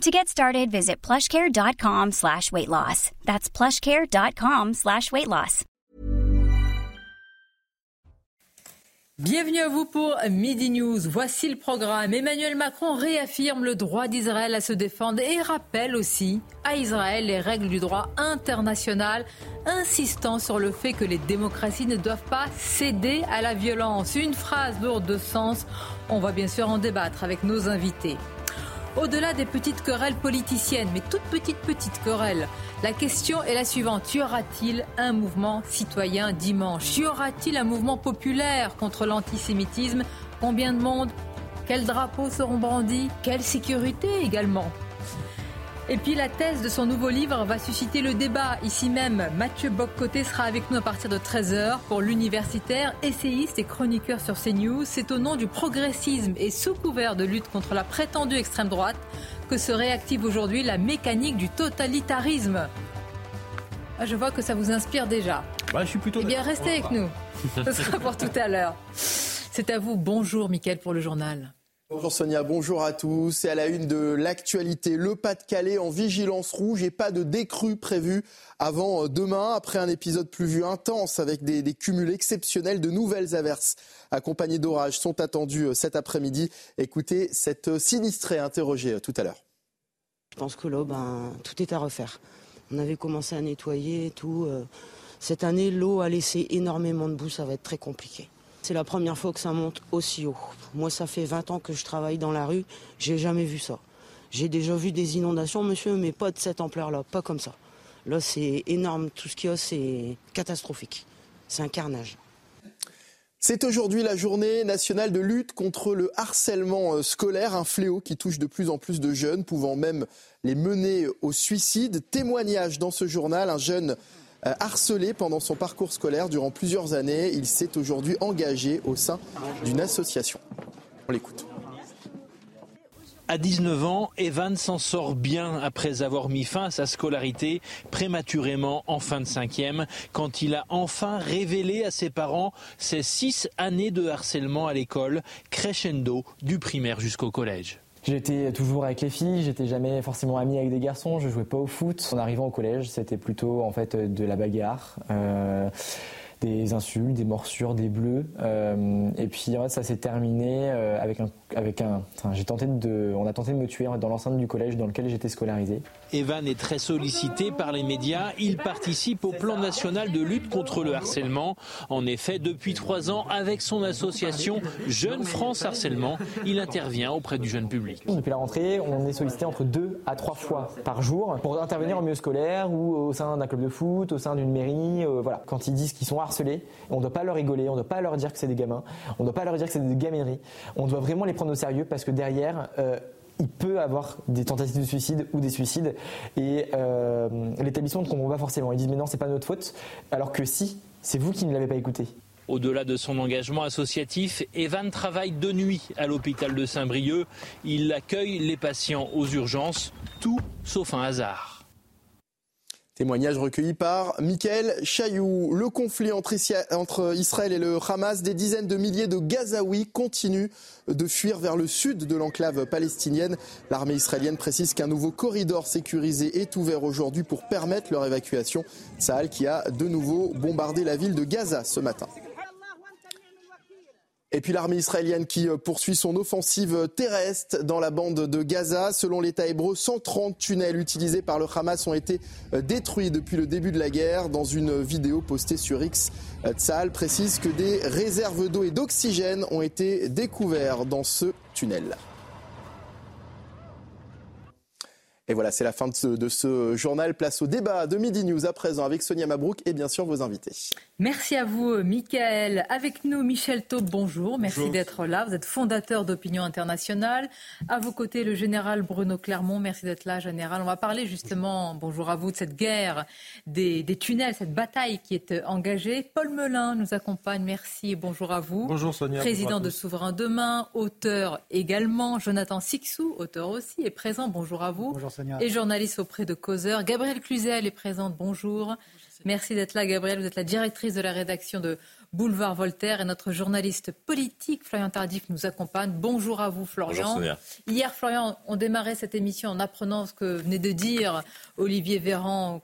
To get started, visit plushcare.com slash weight loss. That's plushcare.com slash weight loss. Bienvenue à vous pour Midi News. Voici le programme. Emmanuel Macron réaffirme le droit d'Israël à se défendre et rappelle aussi à Israël les règles du droit international, insistant sur le fait que les démocraties ne doivent pas céder à la violence. Une phrase lourde de sens. On va bien sûr en débattre avec nos invités. Au-delà des petites querelles politiciennes, mais toutes petites, petites querelles, la question est la suivante. Y aura-t-il un mouvement citoyen dimanche? Y aura-t-il un mouvement populaire contre l'antisémitisme? Combien de monde? Quels drapeaux seront brandis? Quelle sécurité également? Et puis la thèse de son nouveau livre va susciter le débat ici même. Mathieu Boccoté sera avec nous à partir de 13h pour l'universitaire, essayiste et chroniqueur sur CNews. C'est au nom du progressisme et sous couvert de lutte contre la prétendue extrême droite que se réactive aujourd'hui la mécanique du totalitarisme. Ah, je vois que ça vous inspire déjà. je suis plutôt. Eh bien, restez avec nous. Ce sera pour tout à l'heure. C'est à vous. Bonjour, Mickaël, pour le journal. Bonjour Sonia, bonjour à tous. C'est à la une de l'actualité, le Pas-de-Calais en vigilance rouge et pas de décrue prévue avant euh, demain. Après un épisode pluvieux intense avec des, cumuls exceptionnels, de nouvelles averses accompagnées d'orages sont attendues euh, cet après-midi. Écoutez cette euh, sinistrée interrogée tout à l'heure. Je pense que là, ben, tout est à refaire. On avait commencé à nettoyer et tout. Cette année, l'eau a laissé énormément de boue, ça va être très compliqué. C'est la première fois que ça monte aussi haut. Moi, ça fait 20 ans que je travaille dans la rue, j'ai jamais vu ça. J'ai déjà vu des inondations, monsieur, mais pas de cette ampleur-là, pas comme ça. Là, c'est énorme, tout ce qu'il y a, c'est catastrophique. C'est un carnage. C'est aujourd'hui la journée nationale de lutte contre le harcèlement euh, scolaire, un fléau qui touche de plus en plus de jeunes, pouvant même les mener au suicide. Témoignage dans ce journal, un jeune harcelé pendant son parcours scolaire durant plusieurs années. Il s'est aujourd'hui engagé au sein d'une association. On l'écoute. À 19 ans, Evan s'en sort bien après avoir mis fin à sa scolarité prématurément en fin de cinquième, quand il a enfin révélé à ses parents ses six années de harcèlement à l'école, crescendo du primaire jusqu'au collège. J'étais toujours avec les filles, j'étais jamais forcément ami avec des garçons, je jouais pas au foot. En arrivant au collège, c'était plutôt en fait de la bagarre. Euh, des insultes, des morsures, des bleus. Euh, et puis en fait, ça s'est terminé euh, avec un, on a tenté de me tuer dans l'enceinte du collège dans lequel j'étais scolarisé. Evan est très sollicité par les médias. Il participe au plan national de lutte contre le harcèlement. En effet, depuis trois ans, avec son association Jeune France Harcèlement, il intervient auprès du jeune public. Depuis la rentrée, on est sollicité entre deux à trois fois par jour pour intervenir en milieu scolaire ou au sein d'un club de foot, au sein d'une mairie. Euh, voilà, quand ils disent qu'ils sont harcelés, on ne doit pas leur rigoler, on ne doit pas leur dire que c'est des gamins, on ne doit pas leur dire que c'est des gamineries. On doit vraiment les prendre au sérieux parce que derrière, euh, il peut avoir des tentatives de suicide ou des suicides. Et euh, l'établissement ne comprend pas forcément. Ils disent mais non, c'est pas notre faute. Alors que si, c'est vous qui ne l'avez pas écouté. Au-delà de son engagement associatif, Evan travaille de nuit à l'hôpital de Saint-Brieuc. Il accueille les patients aux urgences, tout sauf un hasard. Témoignage recueilli par Michael Chailloux. Le conflit entre, Israël et le Hamas, des dizaines de milliers de Gazaouis continuent de fuir vers le sud de l'enclave palestinienne. L'armée israélienne précise qu'un nouveau corridor sécurisé est ouvert aujourd'hui pour permettre leur évacuation. Sahel qui a de nouveau bombardé la ville de Gaza ce matin. Et puis l'armée israélienne qui euh, poursuit son offensive terrestre dans la bande de Gaza. Selon l'État hébreu, 130 tunnels utilisés par le Hamas ont été euh, détruits depuis le début de la guerre. Dans une vidéo postée sur X, euh, Tzahal précise que des réserves d'eau et d'oxygène ont été découvertes dans ce tunnel. Et voilà, c'est la fin de ce, de ce, journal. Place au débat de Midi News à présent avec Sonia Mabrouk et bien sûr vos invités. Merci à vous, Michael. Avec nous, Michel Taube, bonjour. Merci d'être là. Vous êtes fondateur d'Opinion Internationale. À vos côtés, le général Bruno Clermont. Merci d'être là, général. On va parler justement, bonjour à vous, de cette guerre des, des tunnels, cette bataille qui est engagée. Paul Melun nous accompagne. Merci et bonjour à vous. Bonjour Sonia. Président de Souverain Demain, auteur également. Jonathan Sixou, auteur aussi, est présent. Bonjour à vous. Bonjour et journaliste auprès de Causeur. Gabrielle Cluzel est présente. Bonjour. Merci d'être là, Gabrielle. Vous êtes la directrice de la rédaction de Boulevard Voltaire et notre journaliste politique, Florian Tardif, nous accompagne. Bonjour à vous, Florian. Bonjour, Hier, Florian, on démarrait cette émission en apprenant ce que venait de dire Olivier Véran,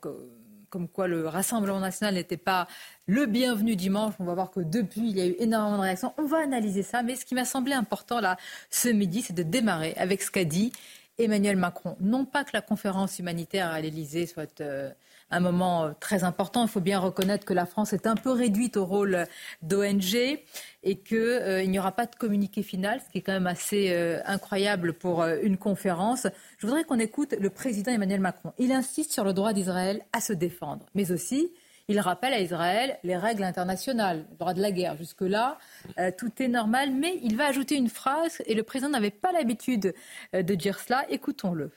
comme quoi le Rassemblement national n'était pas le bienvenu dimanche. On va voir que depuis, il y a eu énormément de réactions. On va analyser ça. Mais ce qui m'a semblé important là, ce midi, c'est de démarrer avec ce qu'a dit Emmanuel Macron. Non pas que la conférence humanitaire à l'Elysée soit euh, un moment euh, très important. Il faut bien reconnaître que la France est un peu réduite au rôle d'ONG et qu'il euh, n'y aura pas de communiqué final, ce qui est quand même assez incroyable pour une conférence. Je voudrais qu'on écoute le président Emmanuel Macron. Il insiste sur le droit d'Israël à se défendre, mais aussi il rappelle à Israël les règles internationales, le droit de la guerre. Jusque-là, euh, tout est normal, mais il va ajouter une phrase, et le président n'avait pas l'habitude euh, de dire cela. Écoutons-le.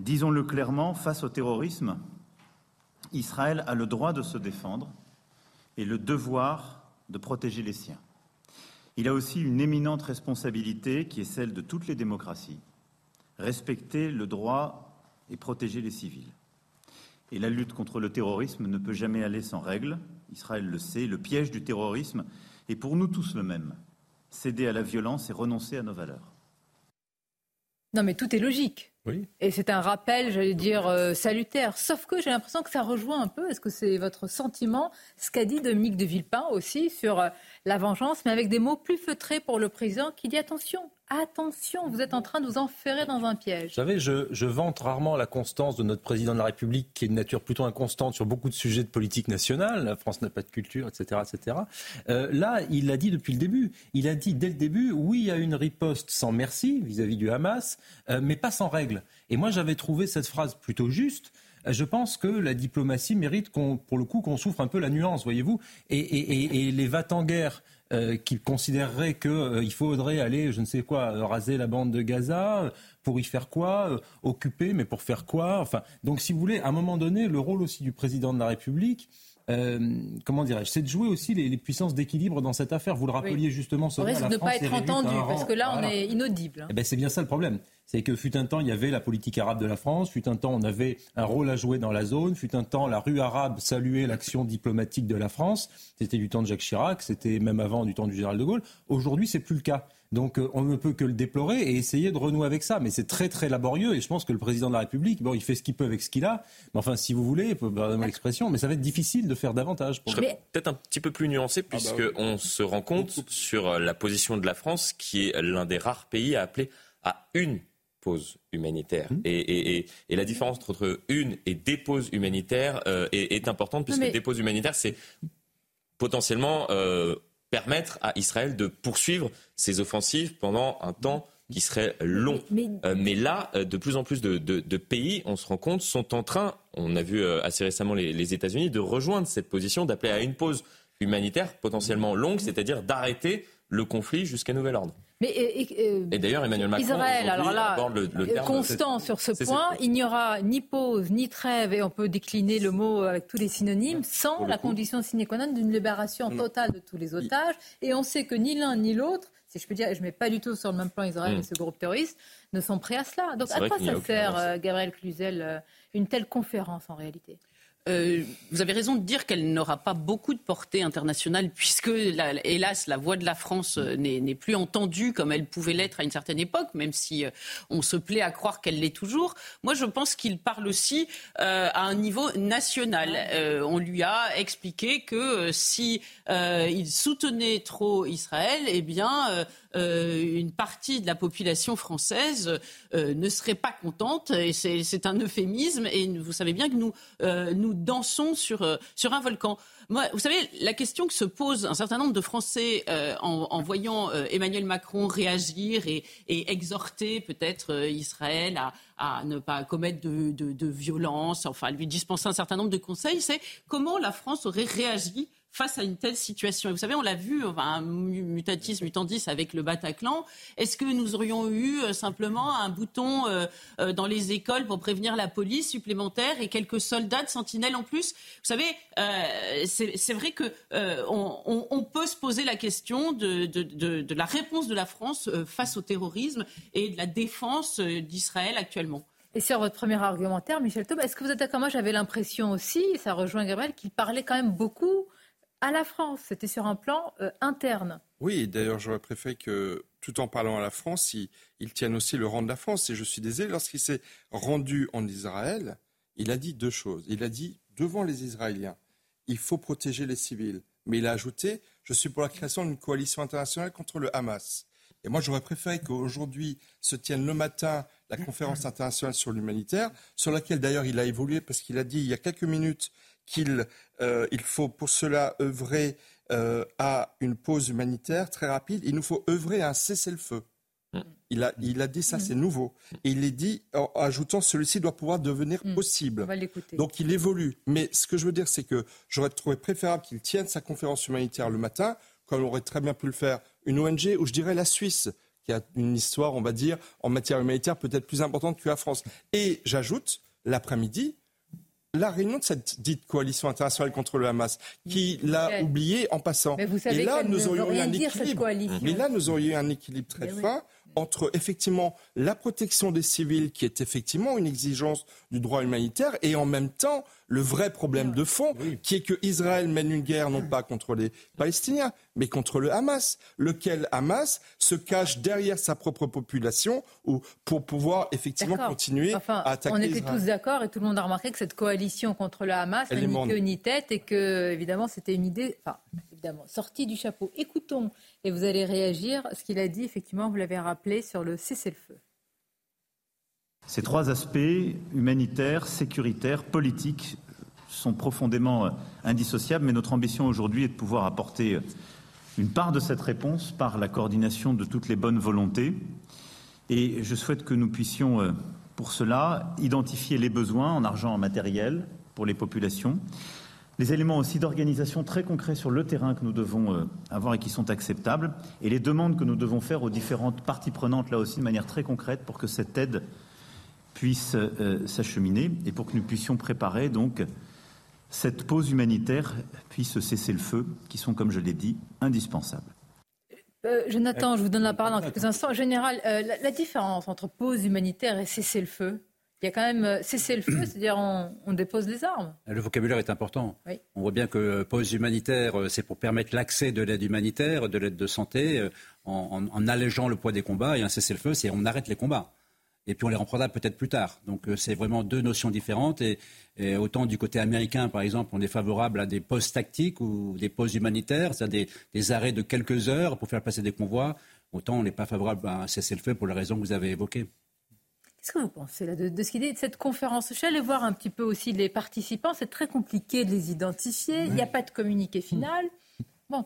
Disons-le clairement, face au terrorisme, Israël a le droit de se défendre et le devoir de protéger les siens. Il a aussi une éminente responsabilité qui est celle de toutes les démocraties, respecter le droit et protéger les civils. Et la lutte contre le terrorisme ne peut jamais aller sans règles. Israël le sait. Le piège du terrorisme est pour nous tous le même. Céder à la violence et renoncer à nos valeurs. Non, mais tout est logique. Oui. Et c'est un rappel, j'allais dire, euh, salutaire. Sauf que j'ai l'impression que ça rejoint un peu, est-ce que c'est votre sentiment, ce qu'a dit Dominique de Villepin aussi sur euh, la vengeance, mais avec des mots plus feutrés pour le président qui dit attention, attention, vous êtes en train de vous enferrer dans un piège. Vous savez, je, vante rarement la constance de notre président de la République, qui est de nature plutôt inconstante sur beaucoup de sujets de politique nationale. La France n'a pas de culture, etc. etc. Euh, là, il l'a dit depuis le début. Il a dit dès le début, oui, a une riposte sans merci vis-à-vis du Hamas, euh, mais pas sans règles. Et moi, j'avais trouvé cette phrase plutôt juste euh, je pense que la diplomatie mérite pour le coup qu'on souffre un peu la nuance, voyez-vous. Et, et, les va en guerre euh, qui considérerait qu'il euh, faudrait aller, je ne sais quoi, raser la bande de Gaza, euh, pour y faire quoi Occuper, mais pour faire quoi Enfin, donc si vous voulez, à un moment donné, le rôle aussi du président de la République, comment dirais-je, c'est de jouer aussi les, puissances d'équilibre dans cette affaire. Vous le rappeliez justement, On risque de ne pas être entendu, parce que là, on est inaudible. Eh ben, c'est bien ça le problème c'est que fut un temps, il y avait la politique arabe de la France, fut un temps, on avait un rôle à jouer dans la zone, fut un temps, la rue arabe saluait l'action diplomatique de la France. C'était du temps de Jacques Chirac, c'était même avant du temps du général de Gaulle. Aujourd'hui, c'est plus le cas. Donc euh, on ne peut que le déplorer et essayer de renouer avec ça. Mais c'est très très laborieux et je pense que le président de la République, bon, il fait ce qu'il peut avec ce qu'il a. Mais enfin, si vous voulez, pardonnez-moi l'expression, mais ça va être difficile de faire davantage. Pour je serais peut-être un petit peu plus nuancé ah bah puisqu'on se rend compte sur la position de la France qui est l'un des rares pays à appeler à une pause humanitaire. Mmh. Et, la différence entre une et des pauses humanitaires euh, est, importante, puisque des pauses humanitaires, c'est potentiellement euh, permettre à Israël de poursuivre ses offensives pendant un temps qui serait long. Mais, euh, là, de plus en plus de, pays, on se rend compte, sont en train, on a vu assez récemment les, les États-Unis, de rejoindre cette position, d'appeler à une pause humanitaire potentiellement longue, c'est-à-dire d'arrêter le conflit jusqu'à nouvel ordre. Mais, et, d'ailleurs, Emmanuel Macron Israël, alors là, le, le constant sur ce point, il n'y aura ni pause, ni trêve, et on peut décliner le mot avec tous les synonymes, sans la condition sine qua non d'une libération totale de tous les otages. Et on sait que ni l'un ni l'autre, si je peux dire, je ne mets pas du tout sur le même plan Israël et mm. ce groupe terroriste, ne sont prêts à cela. Donc à quoi ça sert, euh, Gabriel Cluzel, euh, une telle conférence en réalité? Euh, vous avez raison de dire qu'elle n'aura pas beaucoup de portée internationale, puisque, hélas, la voix de la France euh, n'est plus entendue comme elle pouvait l'être à une certaine époque, même si euh, on se plaît à croire qu'elle l'est toujours. Moi, je pense qu'il parle aussi à un niveau national. on lui a expliqué que si il soutenait trop Israël, eh bien, une partie de la population française ne serait pas contente. Et c'est un euphémisme. Et vous savez bien que nous, nous dansons sur, un volcan. Moi, vous savez, la question que se pose un certain nombre de Français en, voyant Emmanuel Macron réagir et, exhorter peut-être Israël à, à, ne pas commettre de, de, de violence, enfin lui dispenser un certain nombre de conseils, c'est comment la France aurait réagi face à une telle situation. Et vous savez, on l'a vu, enfin, mutatis mutandis avec le Bataclan. Est-ce que nous aurions eu euh, simplement un bouton euh, euh, dans les écoles pour prévenir la police supplémentaire et quelques soldats de sentinelles en plus? Vous savez, c'est vrai que on, peut se poser la question de, de, la réponse de la France face au terrorisme et de la défense d'Israël actuellement. Et sur votre premier argumentaire, Michel Taub, est-ce que vous êtes d'accord? Moi, j'avais l'impression aussi, ça rejoint Gabriel, qu'il parlait quand même beaucoup à la France. C'était sur un plan euh, interne. Oui, d'ailleurs, j'aurais préféré que, tout en parlant à la France, il, tienne aussi le rang de la France. Et je suis désolé, lorsqu'il s'est rendu en Israël, il a dit deux choses. Il a dit, devant les Israéliens, il faut protéger les civils. Mais il a ajouté, je suis pour la création d'une coalition internationale contre le Hamas. Et moi, j'aurais préféré qu'aujourd'hui se tienne le matin la conférence internationale sur l'humanitaire, sur laquelle d'ailleurs il a évolué parce qu'il a dit il y a quelques minutes qu'il euh, faut pour cela œuvrer euh, à une pause humanitaire très rapide. Il nous faut œuvrer à un cessez-le-feu. Mm. Il a, il a dit ça, mm. c'est nouveau. Et il est dit, en ajoutant, celui-ci doit pouvoir devenir mm. possible. Donc il évolue. Mais ce que je veux dire, c'est que j'aurais trouvé préférable qu'il tienne sa conférence humanitaire le matin, comme aurait très bien pu le faire une ONG, ou je dirais la Suisse, qui a une histoire, on va dire, en matière humanitaire peut-être plus importante que la France. Et j'ajoute, l'après-midi, la réunion de cette dite coalition internationale contre le Hamas, qui l'a oublié en passant. et là, nous aurions eu un équilibre. Mais là, nous aurions eu un équilibre très fin entre effectivement la protection des civils, qui est effectivement une exigence du droit humanitaire, et en même temps le vrai problème de fond, qui est que Israël mène une guerre non pas contre les Palestiniens, mais contre le Hamas, lequel Hamas se cache derrière sa propre population ou pour pouvoir effectivement continuer à attaquer. On était tous d'accord et tout le monde a remarqué que cette coalition contre le Hamas n'a ni queue ni tête et que évidemment c'était une idée, enfin évidemment sortie du chapeau. Écoutons et vous allez réagir. Ce qu'il a dit, effectivement, vous l'avez rappelé sur le cessez-le-feu. Ces trois aspects, humanitaires, sécuritaires, politiques, sont profondément euh, indissociables, mais notre ambition aujourd'hui est de pouvoir apporter euh, une part de cette réponse par la coordination de toutes les bonnes volontés. Et je souhaite que nous puissions, euh, pour cela, identifier les besoins en argent, en matériel pour les populations, les éléments aussi d'organisation très concrets sur le terrain que nous devons euh, avoir et qui sont acceptables, et les demandes que nous devons faire aux différentes parties prenantes, là aussi de manière très concrète, pour que cette aide puisse euh, s'acheminer et pour que nous puissions préparer donc cette pause humanitaire puisse cesser le feu, qui sont, comme je l'ai dit, indispensables. Euh, Jonathan, je vous donne la parole dans quelques instants. Général, la différence entre pause humanitaire et cesser le feu, il y a quand même euh, cessez le feu, c'est-à-dire on, dépose les armes. Le vocabulaire est important. On voit bien que pause humanitaire, euh, c'est pour permettre l'accès de l'aide humanitaire, de l'aide de santé, euh, en, allégeant le poids des combats. Et un cessez-le-feu, c'est on arrête les combats. Et puis on les reprendra peut-être plus tard. Donc c'est vraiment deux notions différentes. Et, autant du côté américain, par exemple, on est favorable à des pauses tactiques ou des pauses humanitaires, c'est-à-dire des, arrêts de quelques heures pour faire passer des convois. Autant on n'est pas favorable à un cessez-le-feu pour les raisons que vous avez évoquées. Qu'est-ce que vous pensez là, de, ce qu'il dit de cette conférence? Je suis allée voir un petit peu aussi les participants. C'est très compliqué de les identifier. Il n'y a pas de communiqué final. Bon,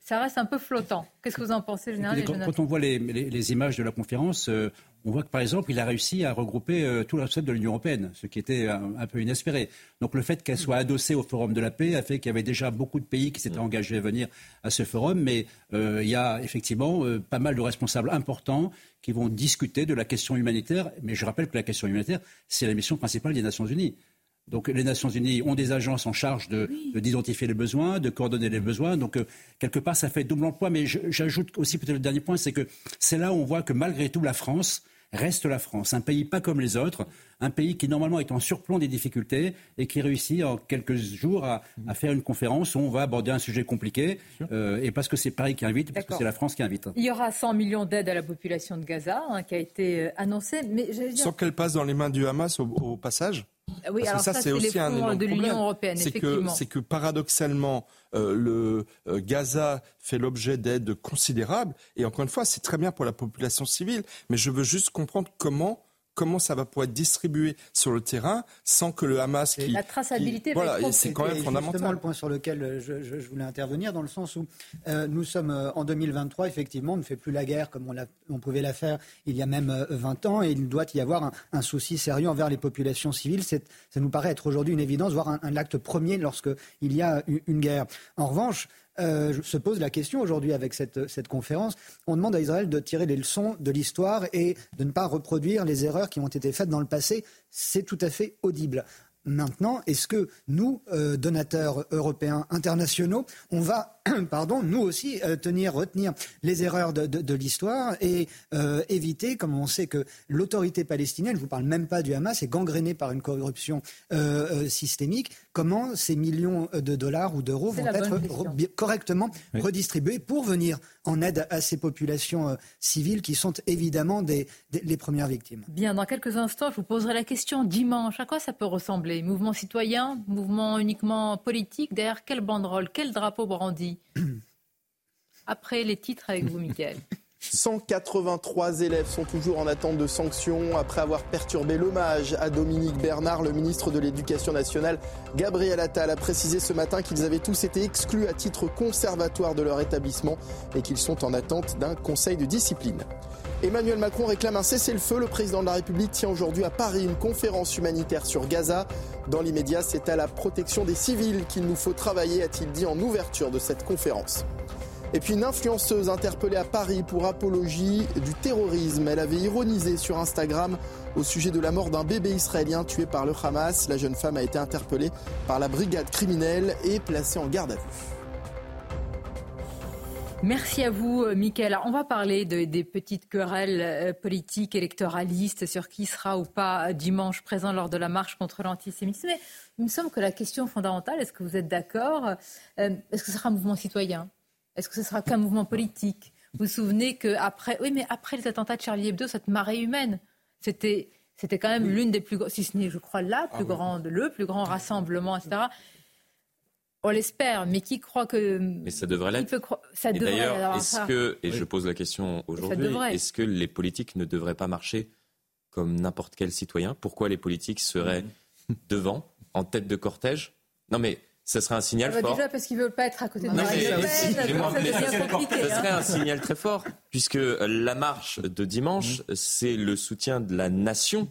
ça reste un peu flottant. Qu'est-ce que vous en pensez, général quand, on voit les, images de la conférence, euh, on voit que par exemple, il a réussi à regrouper euh, tout l'aspect de l'Union européenne, ce qui était un, peu inespéré. Donc le fait qu'elle soit adossée au Forum de la paix a fait qu'il y avait déjà beaucoup de pays qui s'étaient engagés à venir à ce forum, mais euh, il y a effectivement euh, pas mal de responsables importants qui vont discuter de la question humanitaire. Mais je rappelle que la question humanitaire, c'est la mission principale des Nations Unies. Donc les Nations Unies ont des agences en charge d'identifier les besoins, de coordonner les besoins. Donc quelque part, ça fait double emploi. Mais j'ajoute aussi peut-être le dernier point, c'est que c'est là où on voit que malgré tout, la France reste la France, un pays pas comme les autres, un pays qui normalement est en surplomb des difficultés et qui réussit en quelques jours à, faire une conférence où on va aborder un sujet compliqué, euh, et parce que c'est Paris qui invite, parce que c'est la France qui invite. Il y aura 100 millions d'aides à la population de Gaza, hein, qui a été euh, annoncée, mais Sans qu'elle passe dans les mains du Hamas au, passage Oui, Parce alors que ça, ça, c'est aussi un fonds énorme de l'Union problème. européenne, C'est que, effectivement. c'est que paradoxalement, euh, le euh, Gaza fait l'objet d'aides considérables. Et encore une fois, c'est très bien pour la population civile. Mais je veux juste comprendre comment comment ça va pouvoir être distribué sur le terrain sans que le Hamas qui La traçabilité qui- va voilà c'est quand même C'était justement fondamental. le point sur lequel euh, je, je- je voulais intervenir, dans le sens où euh, nous sommes euh, en 2023, effectivement, on ne fait plus la guerre comme on, l'a- on pouvait la faire il y a même euh, 20 ans, et il doit y avoir un, un souci sérieux envers les populations civiles. C'est- ça nous paraît être aujourd'hui une évidence, voire un, un acte premier lorsqu'il y a une guerre. En revanche, euh, se pose la question aujourd'hui avec cette, conférence. On demande à Israël de tirer les leçons de l'histoire et de ne pas reproduire les erreurs qui ont été faites dans le passé. C'est tout à fait audible. Maintenant, est-ce que nous, euh, donateurs européens internationaux, on va, pardon, nous aussi euh, tenir, retenir les erreurs de, l'histoire et euh, éviter, comme on sait que l'autorité palestinienne, je vous parle même pas du Hamas, est gangrénée par une corruption systémique, comment ces millions de dollars ou d'euros vont être correctement redistribués pour venir en aide à ces populations euh, civiles qui sont évidemment des- des- les premières victimes. Bien, dans quelques instants, je vous poserai la question dimanche. À quoi ça peut ressembler? Mouvement citoyen Mouvement uniquement politique? Derrière quelle banderole Quel drapeau brandi Après les titres avec vous, Mickaël. 183 élèves sont toujours en attente de sanctions après avoir perturbé l'hommage à Dominique Bernard. Le ministre de l'Éducation nationale, Gabriel Attal, a précisé ce matin qu'ils avaient tous été exclus à titre conservatoire de leur établissement et qu'ils sont en attente d'un conseil de discipline. Emmanuel Macron réclame un cessez-le-feu. Le président de la République tient aujourd'hui à Paris une conférence humanitaire sur Gaza. Dans l'immédiat, c'est à la protection des civils qu'il nous faut travailler, a-t-il dit en ouverture de cette conférence. Et puis une influenceuse interpellée à Paris pour apologie du terrorisme. Elle avait ironisé sur Instagram au sujet de la mort d'un bébé israélien tué par le Hamas. La jeune femme a été interpellée par la brigade criminelle et placée en garde à vue. Merci à vous, euh, Mickaël. On va parler de- des petites querelles euh, politiques, électoralistes, sur qui sera ou pas euh, dimanche présent lors de la marche contre l'antisémitisme. Mais il me semble que la question fondamentale, est-ce que vous êtes d'accord Est-ce que ce sera un mouvement citoyen? Est-ce que ce sera qu'un mouvement politique? Vous vous souvenez qu'après, oui, mais après les attentats de Charlie Hebdo, cette marée humaine, c'était, c'était quand même l'une des plus, grandes, si ce n'est, je crois, la plus grande, le plus grand rassemblement, etc. On l'espère, mais qui croit que Mais ça devrait l'être. Ça Et devrait. d'ailleurs, est-ce ça- que, et je pose la question aujourd'hui, est-ce que les politiques ne devraient pas marcher comme n'importe quel citoyen? Pourquoi les politiques seraient devant, en tête de cortège? Non mais ça serait un signal Ah bah fort. déjà parce qu'ils veulent pas être à côté de Non, mais- ça serait hein. un signal très fort, puisque la marche de dimanche, c'est le soutien de la nation,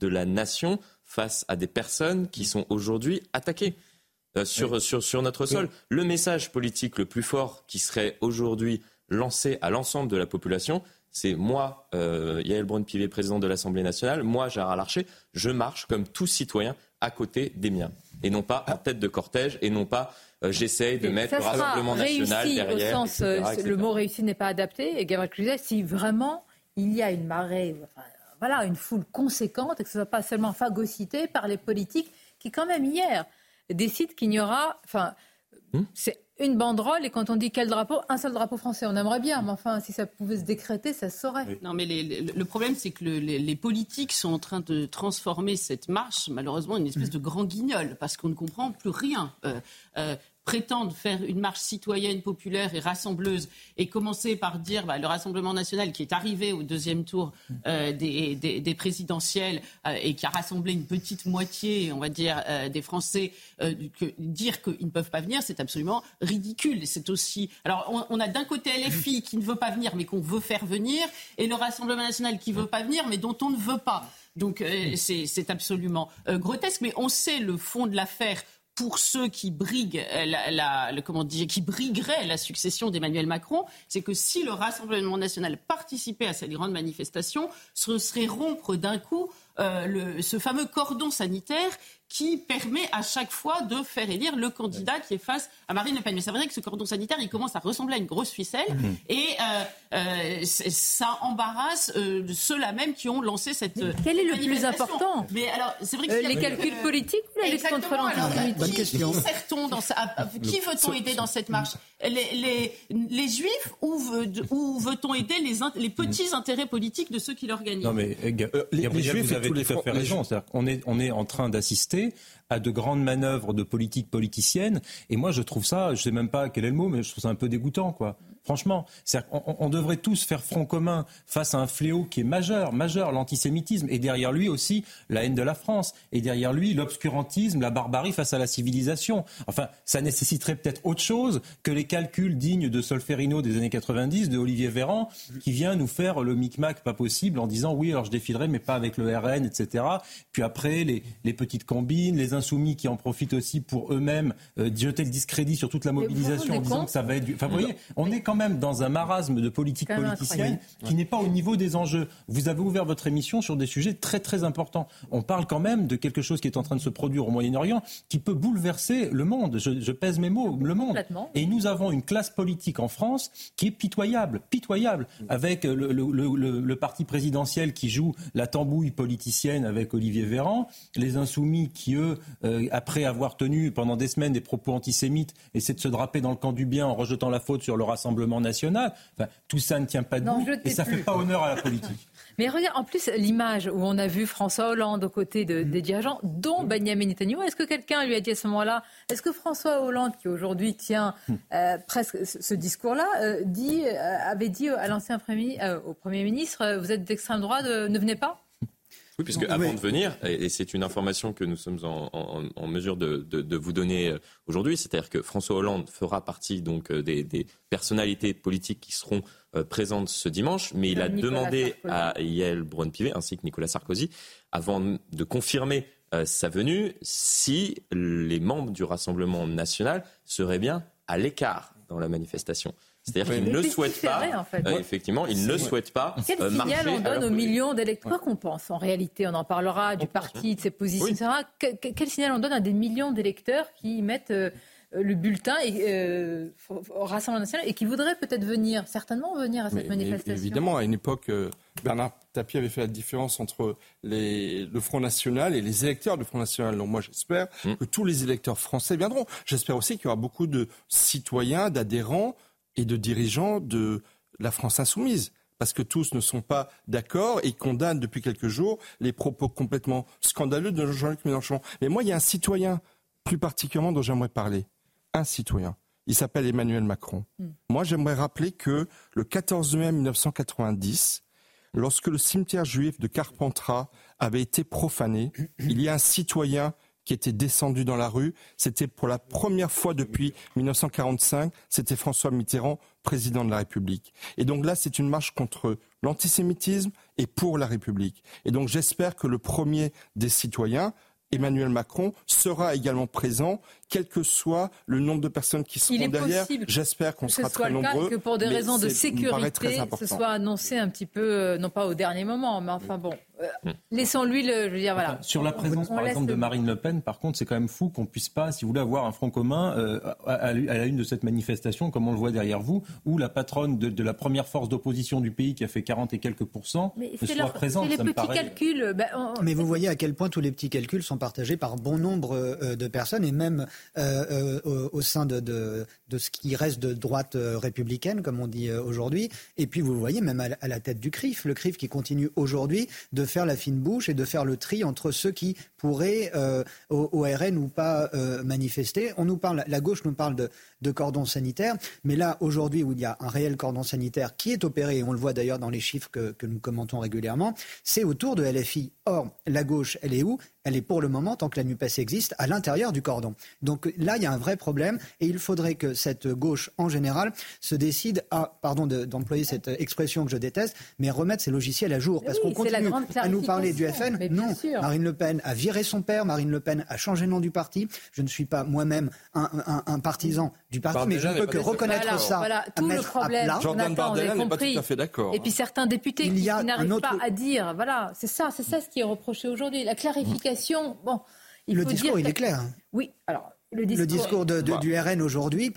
de la nation face à des personnes qui sont aujourd'hui attaquées. euh, sur, sur, sur notre sol. Le message politique le plus fort qui serait aujourd'hui lancé à l'ensemble de la population, c'est moi, euh, Yael Braun-Pivet, président de l'Assemblée nationale, moi, Gérard Larcher, je marche comme tout citoyen à côté des miens. Et non pas en tête de cortège, et non pas euh, j'essaye de mettre le Rassemblement national derrière. au sens, etc., euh, etc. le mot réussi n'est pas adapté. Et Gabriel Cluzet, si vraiment il y a une marée, enfin, voilà, une foule conséquente et que ce ne soit pas seulement phagocyté par les politiques qui, quand même, hier, décident qu'il n'y aura, enfin, Hmm c'est une banderole et quand on dit quel drapeau, un seul drapeau français. On aimerait bien, mais enfin, si ça pouvait se décréter, ça se saurait. Non, mais le problème, c'est que le- les, les politiques sont en train de transformer cette marche, malheureusement, en une espèce de grand guignol, parce qu'on ne comprend plus rien. Euh, euh, prétendre faire une marche citoyenne, populaire et rassembleuse, et commencer par dire bah, le Rassemblement national qui est arrivé au deuxième tour euh, des, des- présidentielles euh, et qui a rassemblé une petite moitié, on va dire, euh, des Français, que, dire qu'ils ne peuvent pas venir, c'est absolument ridicule. C'est aussi. Alors, on, on a d'un côté LFI qui ne veut pas venir, mais qu'on veut faire venir, et le Rassemblement national qui veut pas venir, mais dont on ne veut pas. Donc, c'est absolument grotesque. Mais on sait le fond de l'affaire pour ceux qui briguent euh, la, comment dire, qui brigueraient la succession d'Emmanuel Macron, c'est que si le Rassemblement national participait à cette grande manifestation, ce serait rompre d'un coup euh, ce fameux cordon sanitaire qui permet à chaque fois de faire élire le candidat qui est face à Marine Le Pen. Mais c'est vrai que ce cordon sanitaire, il commence à ressembler à une grosse ficelle Mhm. et euh, euh, ça embarrasse euh, ceux-là même qui ont lancé cette. euh, Quel est le plus important Mais alors, c'est vrai que Euh, s'il y a- les calculs politiques ou la lutte contre l'antisémitisme Bonne qui- question. Qui sert-on dans à- Qui veut-on aider dans cette marche? Les, les, les juifs ou, veut- ou veut-on aider les, in- les petits intérêts politiques de ceux qui l'organisent? Non mais les- Juifs vous avez tous tout les à fait raison. Qu'on est, on est en train d'assister à de grandes manœuvres de politique politicienne. Et moi, je trouve ça, je sais même pas quel est le mot, mais je trouve ça un peu dégoûtant, quoi. Franchement, on, on devrait tous faire front commun face à un fléau qui est majeur, majeur, l'antisémitisme, et derrière lui aussi la haine de la France, et derrière lui l'obscurantisme, la barbarie face à la civilisation. Enfin, ça nécessiterait peut-être autre chose que les calculs dignes de Solferino des années 90, de Olivier Véran, qui vient nous faire le micmac pas possible en disant oui, alors je défilerai, mais pas avec le RN, etc. Puis après, les, les petites combines, les insoumis qui en profitent aussi pour eux-mêmes euh, jeter le discrédit sur toute la mobilisation en disant que ça va être... du- Enfin, vous voyez, on est quand même dans un marasme de politique politicienne qui n'est pas au niveau des enjeux. Vous avez ouvert votre émission sur des sujets très très importants. On parle quand même de quelque chose qui est en train de se produire au Moyen-Orient qui peut bouleverser le monde. Je, je pèse mes mots, le monde. Et nous avons une classe politique en France qui est pitoyable, pitoyable, avec le, le- le- le- le parti présidentiel qui joue la tambouille politicienne avec Olivier Véran, les insoumis qui, eux, euh, après avoir tenu pendant des semaines des propos antisémites, essaient de se draper dans le camp du bien en rejetant la faute sur le Rassemblement national. Enfin, tout ça ne tient pas debout et ça plus. fait pas honneur à la politique. Mais regarde, en plus, l'image où on a vu François Hollande aux côtés de- des dirigeants, dont Benjamin Netanyahu, est-ce que quelqu'un lui a dit à ce moment-là, est-ce que François Hollande, qui aujourd'hui tient euh, presque ce discours-là, euh, dit, euh, avait dit à l'ancien premier, au Premier ministre, vous êtes d'extrême droite, ne venez pas? Oui, puisque Non, avant mais- de venir, et c'est une information que nous sommes en, en- en mesure de, de- de vous donner euh, aujourd'hui, c'est-à-dire que François Hollande fera partie donc euh, des, des personnalités politiques qui seront euh, présentes ce dimanche, mais il a Nicolas demandé Sarkozy. à Yael Braun-Pivet ainsi que Nicolas Sarkozy, avant de confirmer sa venue, si les membres du Rassemblement national seraient bien à l'écart dans la manifestation. C'est-à-dire Oui. qu'ils ne souhaitent pas, ferait, en fait euh, effectivement, ils ne souhaitent pas Quel euh, marcher signal on donne aux millions d'électeurs qu'on pense En réalité, on en parlera du parti, de ses positions, Oui. etc. Que- que- quel signal on donne à des millions d'électeurs qui mettent euh, le bulletin et, euh, au Rassemblement national et qui voudraient peut-être venir, certainement venir à cette Mais- mais manifestation? évidemment, à une époque, euh, Bernard Tapie avait fait la différence entre les- le Front National et les électeurs du Front National. Donc moi, j'espère Mm. que tous les électeurs français viendront. J'espère aussi qu'il y aura beaucoup de citoyens, d'adhérents et de dirigeants de la France insoumise. Parce que tous ne sont pas d'accord et condamnent depuis quelques jours les propos complètement scandaleux de Jean-Luc Mélenchon. Mais moi, il y a un citoyen plus particulièrement dont j'aimerais parler. Un citoyen. Il s'appelle Emmanuel Macron. Moi, j'aimerais rappeler que le 14 mai 1990, lorsque le cimetière juif de Carpentras avait été profané, il y a un citoyen qui était descendu dans la rue. C'était pour la première fois depuis 1945. C'était François Mitterrand, président de la République. Et donc là, c'est une marche contre l'antisémitisme et pour la République. Et donc j'espère que le premier des citoyens, Emmanuel Macron, sera également présent, quel que soit le nombre de personnes qui seront Il est derrière. possible J'espère qu'on sera très le cas nombreux. que pour des raisons de sécurité, ce soit annoncé un petit peu, euh, non pas au dernier moment, mais enfin bon, euh, laissons-lui le, je veux dire, voilà. Sur la présence, On par exemple, de Marine Le Pen, par contre, c'est quand même fou qu'on puisse pas, si vous voulez, avoir un front commun euh, à, la une de cette manifestation, comme on le voit derrière vous, où la patronne de, de la première force d'opposition du pays, qui a fait 40 et quelques pourcents, Mais soit leur- présente. c'est les ça me petits paraît- calculs. ben, on- Mais vous voyez à quel point tous les petits calculs sont partagés par bon nombre euh, de personnes et même euh, euh, au, au sein de, de, de ce qui reste de droite euh, républicaine, comme on dit euh, aujourd'hui. Et puis vous voyez même à la tête du CRIF, le CRIF qui continue aujourd'hui de faire la fine bouche et de faire le tri entre ceux qui pourraient euh, au, RN ou pas euh, manifester. On nous parle, la gauche nous parle de, de cordon sanitaire, mais là aujourd'hui où il y a un réel cordon sanitaire qui est opéré, et on le voit d'ailleurs dans les chiffres que, que nous commentons régulièrement, c'est autour de LFI. Or, la gauche, elle est où? Elle est pour le moment, tant que la NUPES existe, à l'intérieur du cordon. Donc là, il y a un vrai problème et il faudrait que cette gauche, en général, se décide à, pardon de- d'employer cette expression que je déteste, mais remettre ses logiciels à jour. Parce Oui, qu'on continue à nous parler du. FN. Non, sûr. Marine Le Pen a viré son père, Marine Le Pen a changé le nom du parti. Je ne suis pas moi-même un, un- un partisan du parti, mais je ne peux que reconnaître Voilà, ça. voilà, tout le problème. Jordan Bardella n'est pas compris. tout à fait d'accord. Et puis certains députés Il qui, n'arrivent autre- pas à dire, voilà, c'est ça, c'est ça ce qui est reproché aujourd'hui. La clarification, bon, Il le faut discours, dire il est clair. Oui, alors le Le discours. discours de- de- Bah. du RN aujourd'hui,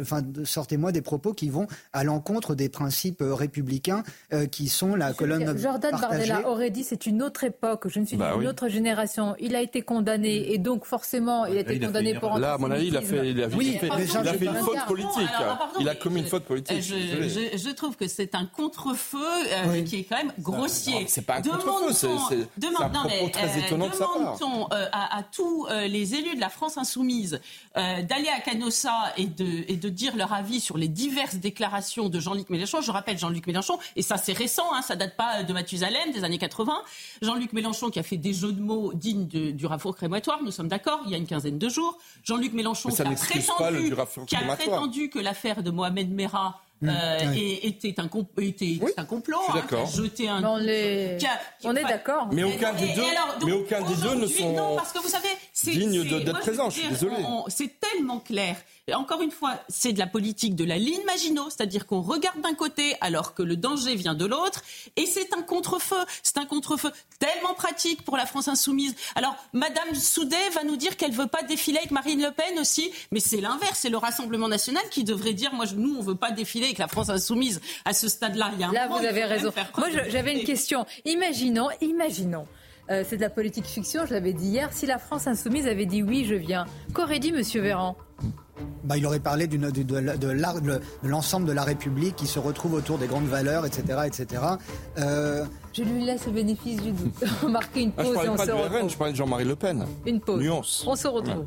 enfin, sortez-moi des propos qui vont à l'encontre des principes euh, républicains euh, qui sont la colonne Jordan partagée. Bardella aurait dit c'est une autre époque, je ne suis Bah d'une oui. autre génération. Il a été condamné et donc forcément il a été il a condamné une pour Là, à mon avis, il a fait, il a, Oui, il a fait, mais ça, il a je fait une faute politique. Alors, pardon, il a commis une faute politique. Je trouve que c'est un contre-feu euh, Oui. qui est quand même grossier. c'est pas un contre-feu, c'est- un propos mais, très étonnant de sa part. demande-t-on, euh, à, tous les élus de la France insoumise euh, d'aller à Canossa et de, et de dire leur avis sur les diverses déclarations de Jean-Luc Mélenchon. Je rappelle Jean-Luc Mélenchon, et ça c'est récent, hein, ça date pas de Mathusalem, des années 80. Jean-Luc Mélenchon qui a fait des jeux de mots dignes de- du raffour crématoire, nous sommes d'accord, il y a une quinzaine de jours. Jean-Luc Mélenchon qui a, qui prétendu que l'affaire de Mohamed Merah euh, et- était, un, com- était Oui, un complot, hein, qui a d'accord. jeté un... Mais on est, qui a- qui- on est enfin, d'accord. Mais aucun des deux, et alors, donc, mais aucun des deux ne sont Non, parce que vous savez, c'est dignes d'être présents, je suis désolé. on- on- C'est tellement clair. Et encore une fois, c'est de la politique de la ligne Maginot, c'est-à-dire qu'on regarde d'un côté alors que le danger vient de l'autre, et c'est un contre-feu. C'est un contre-feu tellement pratique pour la France insoumise. Alors, Madame Soudet va nous dire qu'elle veut pas défiler avec Marine Le Pen aussi, mais c'est l'inverse. C'est le Rassemblement national qui devrait dire, moi, nous, on veut pas défiler avec la France insoumise à ce stade-là. Il y a un Là, moment, vous avez raison. Moi, j'avais une question. Imaginons, imaginons. euh, c'est de la politique fiction, je l'avais dit hier. Si la France insoumise avait dit oui, je viens, qu'aurait dit Monsieur Véran? Bah, il aurait parlé d'une- de, de, de de l'ensemble de la République qui se retrouve autour des grandes valeurs, etc. etc. Euh, Je lui laisse le bénéfice du doute. Marquer une Ah, je pause et parlais on pas se RN, retrouve. je parlais de Jean-Marie Le Pen. Une pause. Nuance. On se retrouve.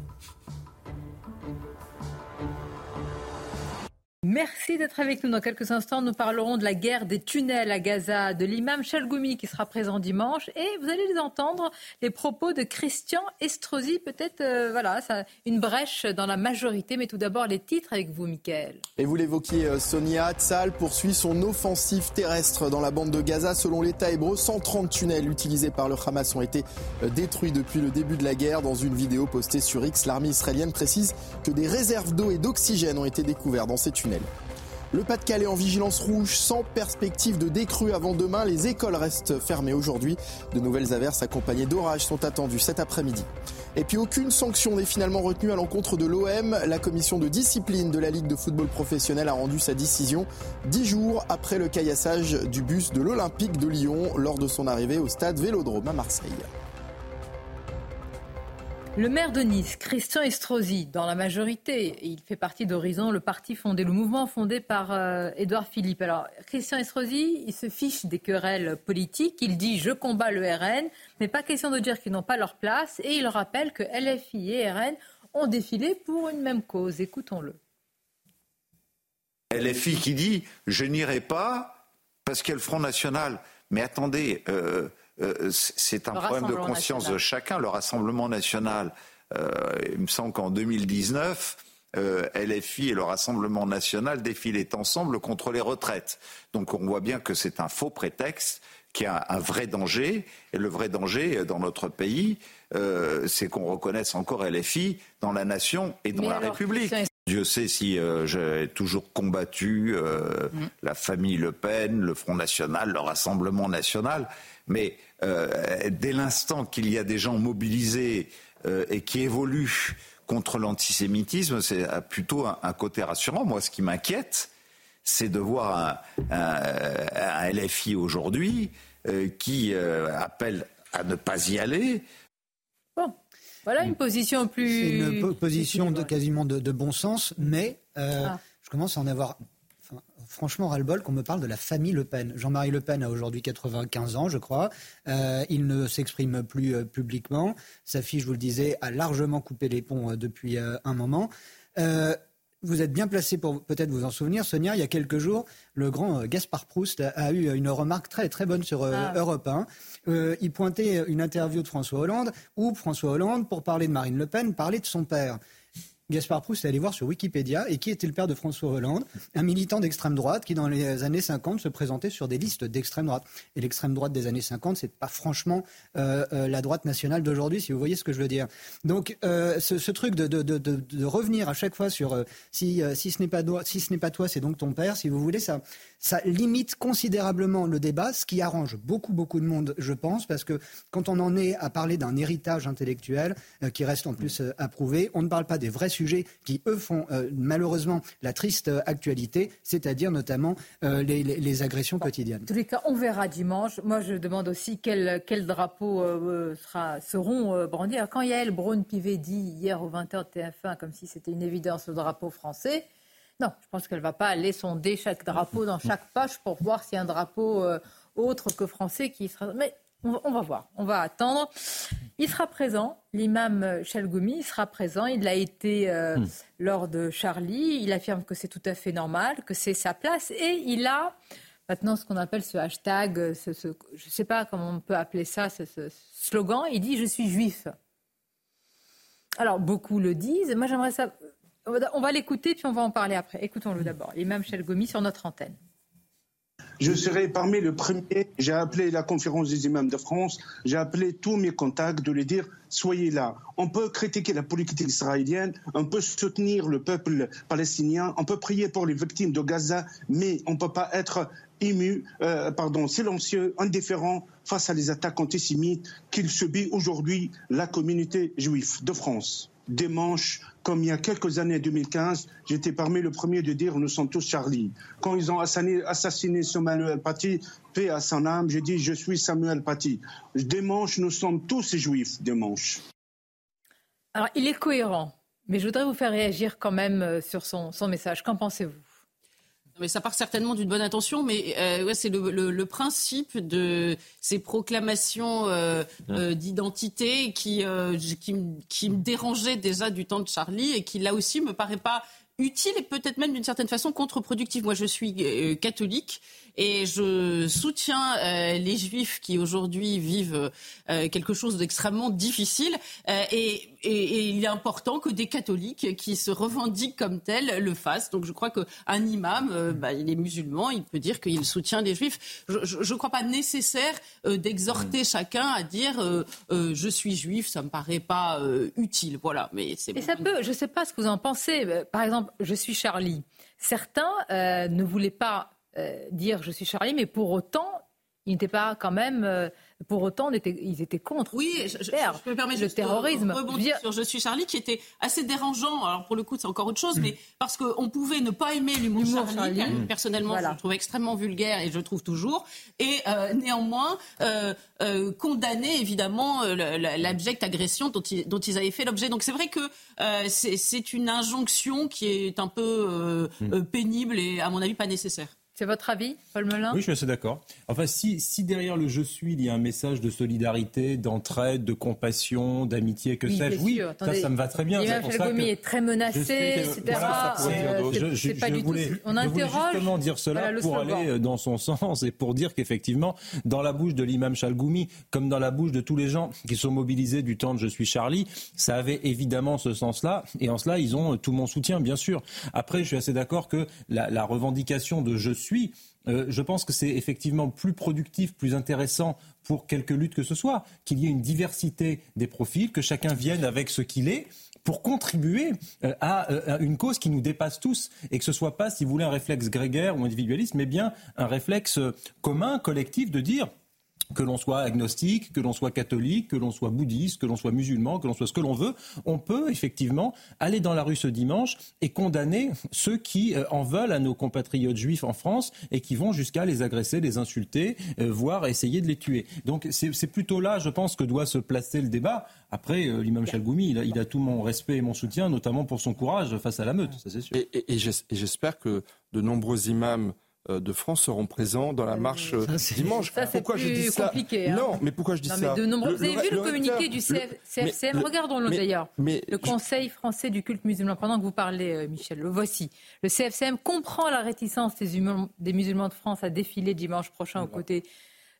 Merci d'être avec nous. Dans quelques instants, nous parlerons de la guerre des tunnels à Gaza, de l'imam Chalgoumi qui sera présent dimanche. Et vous allez les entendre, les propos de Christian Estrosi. Peut-être, euh, voilà, une brèche dans la majorité. Mais tout d'abord, les titres avec vous, Michael. Et vous l'évoquiez, euh, Sonia, Tzal poursuit son offensive terrestre dans la bande de Gaza. Selon l'État hébreu, 130 tunnels utilisés par le Hamas ont été euh, détruits depuis le début de la guerre. Dans une vidéo postée sur X, l'armée israélienne précise que des réserves d'eau et d'oxygène ont été découvertes dans ces tunnels. Le Pas-de-Calais en vigilance rouge, sans perspective de décrue avant demain. Les écoles restent fermées aujourd'hui. De nouvelles averses accompagnées d'orages sont attendues cet après-midi. Et puis aucune sanction n'est finalement retenue à l'encontre de l'OM. La commission de discipline de la Ligue de football professionnel a rendu sa décision dix jours après le caillassage du bus de l'Olympique de Lyon lors de son arrivée au stade Vélodrome à Marseille. Le maire de Nice, Christian Estrosi, dans la majorité, il fait partie d'Horizon, le parti fondé, le mouvement fondé par euh, Édouard Philippe. Alors, Christian Estrosi, il se fiche des querelles politiques. Il dit je combats le RN, mais pas question de dire qu'ils n'ont pas leur place. Et il rappelle que LFI et RN ont défilé pour une même cause. Écoutons-le. LFI qui dit je n'irai pas parce qu'il y a le Front National. Mais attendez, euh, euh, c'est un Le problème de conscience national. de chacun. Le Rassemblement national, euh, il me semble qu'en 2019, euh, LFI et le Rassemblement national défilaient ensemble contre les retraites. Donc on voit bien que c'est un faux prétexte qui a un vrai danger. Et le vrai danger dans notre pays, c'est qu'on reconnaisse encore LFI dans la nation et dans Mais la alors, République. Dieu sait si euh, j'ai toujours combattu euh, la famille Le Pen, le Front National, le Rassemblement National, mais euh, dès l'instant qu'il y a des gens mobilisés euh, et qui évoluent contre l'antisémitisme, c'est euh, plutôt un, un côté rassurant. Moi, ce qui m'inquiète, c'est de voir un, un- un LFI aujourd'hui euh, qui euh, appelle à ne pas y aller. Bon, voilà une position C'est plus. une po- position de, quasiment de, de bon sens, mais euh, Ah. je commence à en avoir franchement ras-le-bol qu'on me parle de la famille Le Pen. Jean-Marie Le Pen a aujourd'hui 95 ans, je crois. Euh, il ne s'exprime plus euh, publiquement. Sa fille, je vous le disais, a largement coupé les ponts euh, depuis un moment. Vous êtes bien placé pour peut-être vous en souvenir, Sonia. Il y a quelques jours, le grand Gaspard Proust a, eu une remarque très très bonne sur Ah. Europe 1. Euh, il pointait une interview de François Hollande où François Hollande, pour parler de Marine Le Pen, parlait de son père. Gaspard Proust est allé voir sur Wikipédia et qui était le père de François Hollande, un militant d'extrême droite qui, dans les années 50, se présentait sur des listes d'extrême droite. Et l'extrême droite des années 50, c'est pas franchement euh, euh, la droite nationale d'aujourd'hui, si vous voyez ce que je veux dire. Donc, euh, ce, ce, truc de, de, de, de, revenir à chaque fois sur euh, si, euh, si ce n'est pas, si ce n'est pas toi, c'est donc ton père, si vous voulez, ça, ça limite considérablement le débat, ce qui arrange beaucoup, beaucoup de monde, je pense, parce que quand on en est à parler d'un héritage intellectuel euh, qui reste en plus euh, approuvé, on ne parle pas des vrais sujets qui, eux, font euh, malheureusement la triste actualité, c'est-à-dire notamment les, les, les, agressions quotidiennes. En tous les cas, on verra dimanche. Moi, je demande aussi quels quel drapeaux sera, seront brandis. Alors, quand Yael Braun-Pivet dit hier au 20h de TF1, comme si c'était une évidence, le drapeau français, non, je pense qu'elle ne va pas aller sonder chaque drapeau dans chaque poche pour voir s'il y a un drapeau euh, autre que français qui sera. Mais on, va voir, on va attendre. Il sera présent, l'imam Chalgoumi, il sera présent. Il l'a été euh, hmm. lors de Charlie. Il affirme que c'est tout à fait normal, que c'est sa place. Et il a maintenant ce qu'on appelle ce hashtag, ce, je ne sais pas comment on peut appeler ça, ce, ce slogan. Il dit Je suis juif. Alors, beaucoup le disent. Moi, j'aimerais ça on va l'écouter, puis on va en parler après. Écoutons-le d'abord. L'imam Chelgomi sur notre antenne. Je serai parmi les premiers. J'ai appelé la conférence des imams de France, j'ai appelé tous mes contacts de les dire soyez là. On peut critiquer la politique israélienne, on peut soutenir le peuple palestinien, on peut prier pour les victimes de Gaza, mais on ne peut pas être ému, euh, pardon, silencieux, indifférent face à les attaques antisémites qu'il subit aujourd'hui la communauté juive de France manches, comme il y a quelques années, 2015, j'étais parmi le premier de dire nous sommes tous Charlie. Quand ils ont assassiné, Samuel Paty, paix à son âme, j'ai dit je suis Samuel Paty. manches, nous sommes tous juifs, manches. Alors il est cohérent, mais je voudrais vous faire réagir quand même euh, sur son message. Qu'en pensez-vous? Mais ça part certainement d'une bonne intention, mais euh, ouais, c'est le, le, le, principe de ces proclamations euh, euh, d'identité qui, qui, qui, me dérangeait déjà du temps de Charlie et qui là aussi me paraît pas utile et peut-être même d'une certaine façon contre-productive. Moi, je suis euh, catholique et je soutiens euh, les juifs qui aujourd'hui vivent euh, quelque chose d'extrêmement difficile. Et, et, et, il est important que des catholiques qui se revendiquent comme tels le fassent. Donc je crois qu'un imam, bah, il est musulman, il peut dire qu'il soutient les juifs. Je ne crois pas nécessaire d'exhorter chacun à dire je suis juif, ça me paraît pas utile. Voilà. Mais c'est. Et ça peut. Je ne sais pas ce que vous en pensez. Par exemple je suis Charlie. Certains euh, ne voulaient pas euh, dire je suis Charlie, mais pour autant, ils n'étaient pas quand même euh, pour autant, ils étaient contre. Oui, je, je, me permets le terrorisme. rebondir sur Je suis Charlie, qui était assez dérangeant. Alors pour le coup, c'est encore autre chose, mais parce qu'on pouvait ne pas aimer l'humour Charlie. Charlie. Personnellement, je le trouve extrêmement vulgaire et je le trouve toujours. Et euh, néanmoins, euh, euh, condamner évidemment euh, l'abjecte agression dont, ils, dont ils avaient fait l'objet. Donc c'est vrai que euh, c'est une injonction qui est un peu mm. pénible et à mon avis pas nécessaire. C'est votre avis, Paul Melun Oui, je suis assez d'accord. Enfin, si, si, derrière le je suis, il y a un message de solidarité, d'entraide, de compassion, d'amitié, que sais-je, oui, ça, ça me va très bien. L'imam Chalgoumi est très menacé, etc. je, pas du voulais, tout... On interroge. voulais justement dire cela pour aller dans son sens et pour dire qu'effectivement, dans la bouche de l'imam Chalgoumi, comme dans la bouche de tous les gens qui sont mobilisés du temps de Je suis Charlie, ça avait évidemment ce sens-là. Et en cela, ils ont tout mon soutien, bien sûr. Après, je suis assez d'accord que la, la revendication de Je suis euh, je pense que c'est effectivement plus productif, plus intéressant pour quelque lutte que ce soit, qu'il y ait une diversité des profils, que chacun vienne avec ce qu'il est pour contribuer euh, euh, à, une cause qui nous dépasse tous. Et que ce soit pas, si vous voulez, un réflexe grégaire ou individualiste, mais bien un réflexe commun, collectif de dire que l'on soit agnostique, que l'on soit catholique, que l'on soit bouddhiste, que l'on soit musulman, que l'on soit ce que l'on veut, on peut effectivement aller dans la rue ce dimanche et condamner ceux qui euh, en veulent à nos compatriotes juifs en France et qui vont jusqu'à les agresser, les insulter, euh, voire essayer de les tuer. Donc c'est plutôt là, je pense, que doit se placer le débat. Après, euh, l'imam Chalgoumi, il a, il a, tout mon respect et mon soutien, notamment pour son courage face à la meute, ça c'est sûr. et j'espère que de nombreux imams de France seront présents dans la euh, marche euh, dimanche. Ça, pourquoi je dis ça hein. Non, mais pourquoi je dis ça de nombreux... Vous avez vu le, communiqué du CFCM Regardons-le d'ailleurs. Le Conseil français du culte musulman. Pendant que vous parlez, Michel, le voici. Le CFCM comprend la réticence des, des musulmans de France à défiler dimanche prochain aux côtés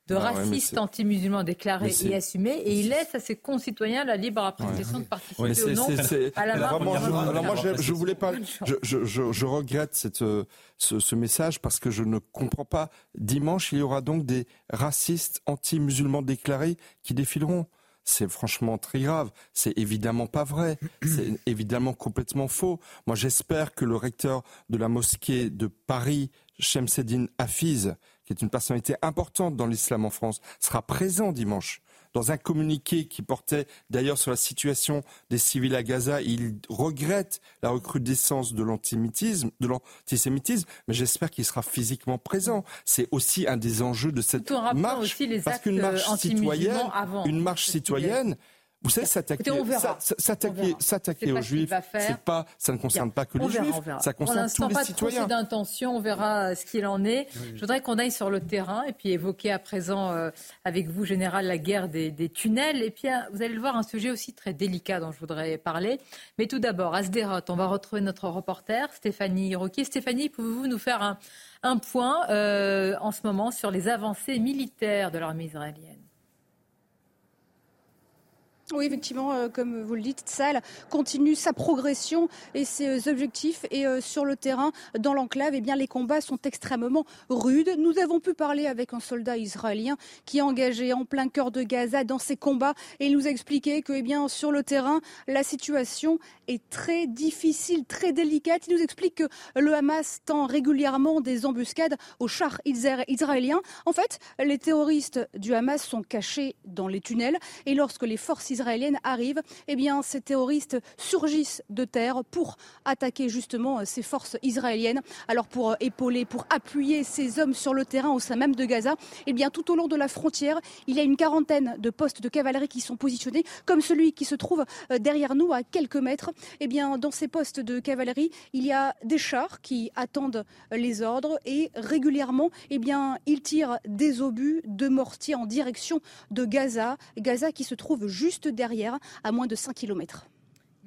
de Ah ouais, anti-musulmans déclarés mais c'est- et assumés, et il laisse à ses concitoyens la libre appréciation de participer Ouais, ou c'est- non c'est- c'est- à la marche. Alors moi, je, alors moi, je, je voulais pas. Je, je, je, je regrette cette, euh, ce, ce message parce que je ne comprends pas. Dimanche, il y aura donc des racistes anti-musulmans déclarés qui défileront. C'est franchement très grave. C'est évidemment pas vrai. C'est évidemment complètement faux. Moi, j'espère que le recteur de la mosquée de Paris, Shemseddin Hafiz, qui est une personnalité importante dans l'islam en France, sera présent dimanche. Dans un communiqué qui portait d'ailleurs sur la situation des civils à Gaza, il regrette la recrudescence de l'antisémitisme, de l'antisémitisme, mais j'espère qu'il sera physiquement présent. C'est aussi un des enjeux de cette marche, aussi les parce qu'une marche anti-musulmans citoyenne, avant. une marche citoyenne. Vous savez, s'attaquer, s'attaquer, aux juifs, c'est pas, ça ne concerne pas que les verra, juifs, ça concerne tous les pas trop citoyens. d'intention, on verra euh, ce qu'il en est. Je voudrais qu'on aille sur le terrain et puis évoquer à présent euh, avec vous, Général, la guerre des, des tunnels. Et puis, euh, vous allez le voir, un sujet aussi très délicat dont je voudrais parler. Mais tout d'abord, à Sderot, on va retrouver notre reporter, Stéphanie Roquier. Stéphanie, pouvez-vous nous faire un, un point euh, en ce moment sur les avancées militaires de l'armée israélienne? Oui, effectivement, euh, comme vous le dites, Tsal continue sa progression et ses objectifs. Et euh, sur le terrain, dans l'enclave, eh bien, les combats sont extrêmement rudes. Nous avons pu parler avec un soldat israélien qui est engagé en plein cœur de Gaza dans ces combats et il nous a expliqué que, eh bien, sur le terrain, la situation est très difficile, très délicate. Il nous explique que le Hamas tend régulièrement des embuscades aux chars isra- israéliens. En fait, les terroristes du Hamas sont cachés dans les tunnels et lorsque les forces israéliennes arrivent, eh bien, ces terroristes surgissent de terre pour attaquer justement euh, ces forces israéliennes. Alors pour euh, épauler, pour appuyer ces hommes sur le terrain au sein même de Gaza, eh bien, tout au long de la frontière, il y a une quarantaine de postes de cavalerie qui sont positionnés, comme celui qui se trouve euh, derrière nous à quelques mètres. Eh bien, dans ces postes de cavalerie, il y a des chars qui attendent les ordres et régulièrement, eh bien, ils tirent des obus de mortier en direction de Gaza, Gaza qui se trouve juste derrière, à moins de 5 kilomètres.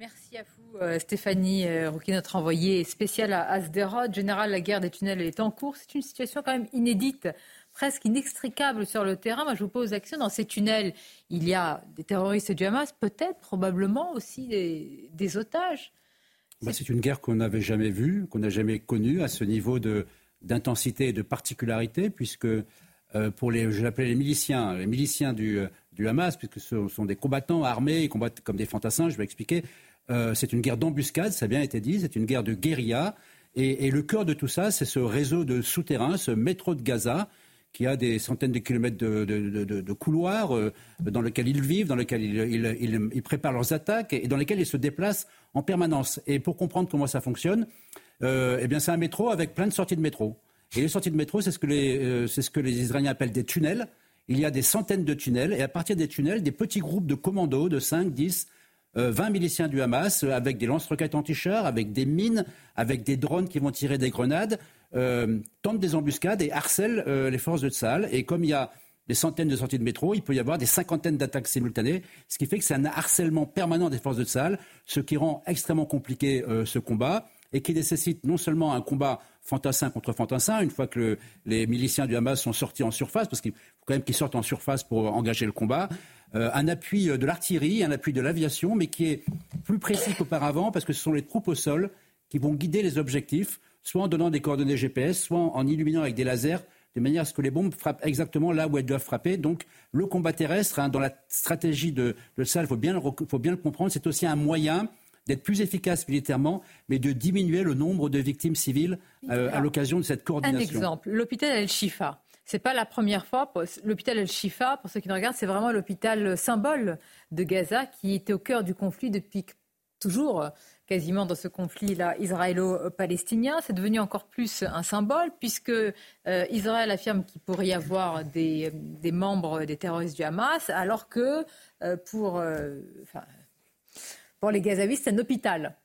Merci à vous, euh, Stéphanie euh, Rouquet, notre envoyée spéciale à Asderot. Général, la guerre des tunnels est en cours. C'est une situation quand même inédite, presque inextricable sur le terrain. Moi, je vous pose l'action. Dans ces tunnels, il y a des terroristes du Hamas, peut-être, probablement aussi des, des otages. Bah, c'est une guerre qu'on n'avait jamais vue, qu'on n'a jamais connue à ce niveau de, d'intensité et de particularité, puisque euh, pour les, je l'appelais les miliciens, les miliciens du, euh, du Hamas, puisque ce sont des combattants armés, ils combattent comme des fantassins, je vais expliquer. Euh, c'est une guerre d'embuscade, ça a bien été dit, c'est une guerre de guérilla. Et, le cœur de tout ça, c'est ce réseau de souterrains, ce métro de Gaza, qui a des centaines de kilomètres de, couloirs euh, dans lesquels ils vivent, dans lesquels ils, préparent leurs attaques et dans lesquels ils se déplacent en permanence. Et pour comprendre comment ça fonctionne, euh, eh bien c'est un métro avec plein de sorties de métro. Et les sorties de métro, c'est ce que les, euh, c'est ce que les Israéliens appellent des tunnels. Il y a des centaines de tunnels et à partir des tunnels, des petits groupes de commandos de 5, 10, euh, 20 miliciens du Hamas euh, avec des lance-roquettes anti-chars, avec des mines, avec des drones qui vont tirer des grenades, euh, tentent des embuscades et harcèlent euh, les forces de Tsahal. Et comme il y a des centaines de sorties de métro, il peut y avoir des cinquantaines d'attaques simultanées, ce qui fait que c'est un harcèlement permanent des forces de Tsahal, ce qui rend extrêmement compliqué euh, ce combat et qui nécessite non seulement un combat fantassin contre fantassin, une fois que le- les miliciens du Hamas sont sortis en surface, parce qu'il faut quand même qu'ils sortent en surface pour engager le combat, euh, un appui euh, de l'artillerie, un appui de l'aviation, mais qui est plus précis qu'auparavant, parce que ce sont les troupes au sol qui vont guider les objectifs, soit en donnant des coordonnées GPS, soit en illuminant avec des lasers, de manière à ce que les bombes frappent exactement là où elles doivent frapper. Donc le combat terrestre, hein, dans la stratégie de, de il faut bien le comprendre, c'est aussi un moyen d'être plus efficace militairement, mais de diminuer le nombre de victimes civiles euh, à l'occasion de cette Un coordination. exemple, l'hôpital El-Shifa. C'est pas la première fois. L'hôpital El-Shifa, pour ceux qui nous regardent, c'est vraiment l'hôpital symbole de Gaza qui était au cœur du conflit depuis toujours, quasiment dans ce conflit-là israélo-palestinien. C'est devenu encore plus un symbole puisque euh, Israël affirme qu'il pourrait y avoir des, des membres des terroristes du Hamas, alors que euh, pour, euh, enfin, pour les Gazaouis, c'est un hôpital.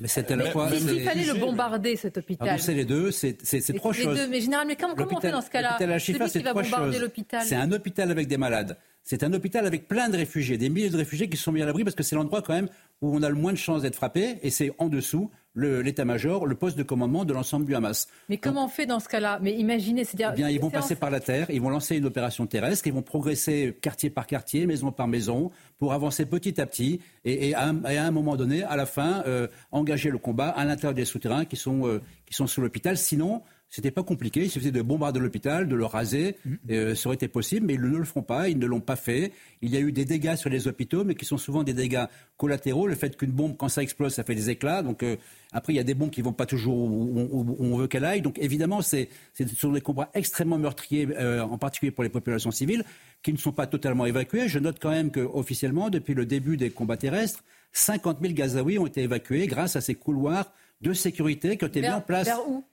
Mais c'est à la fois. S'il fallait le bombarder, cet hôpital. C'est les deux, c'est c'est- c'est Mais trois les choses. deux, mais généralement, comment, comment on fait dans ce cas-là c'est va bombarder l'hôpital. C'est un hôpital avec des malades. C'est un hôpital avec plein de réfugiés, des milliers de réfugiés qui sont mis à l'abri parce que c'est l'endroit quand même où on a le moins de chances d'être frappé et c'est en dessous l'état-major, le, poste de commandement de l'ensemble du Hamas. Mais comment on fait dans ce cas-là? Mais imaginez, c'est-à-dire... Eh bien, ils vont passer par la terre, ils vont lancer une opération terrestre, ils vont progresser quartier par quartier, maison par maison, pour avancer petit à petit et, à, un moment donné, à la fin, euh, engager le combat à l'intérieur des souterrains qui sont, euh, qui sont sous l'hôpital. Sinon, c'était pas compliqué. Il suffisait de bombarder l'hôpital, de le raser. Mmh. Euh, ça aurait été possible, mais ils ne le feront pas. Ils ne l'ont pas fait. Il y a eu des dégâts sur les hôpitaux, mais qui sont souvent des dégâts collatéraux. Le fait qu'une bombe, quand ça explose, ça fait des éclats. Donc euh, après, il y a des bombes qui vont pas toujours où, on veut qu'elle aille. Donc évidemment, c'est, ce sont des combats extrêmement meurtriers, euh, en particulier pour les populations civiles, qui ne sont pas totalement évacuées. Je note quand même qu'officiellement, depuis le début des combats terrestres, 50 000 Gazaouis ont été évacués grâce à ces couloirs de sécurité qui ont été mis en place. Vers où?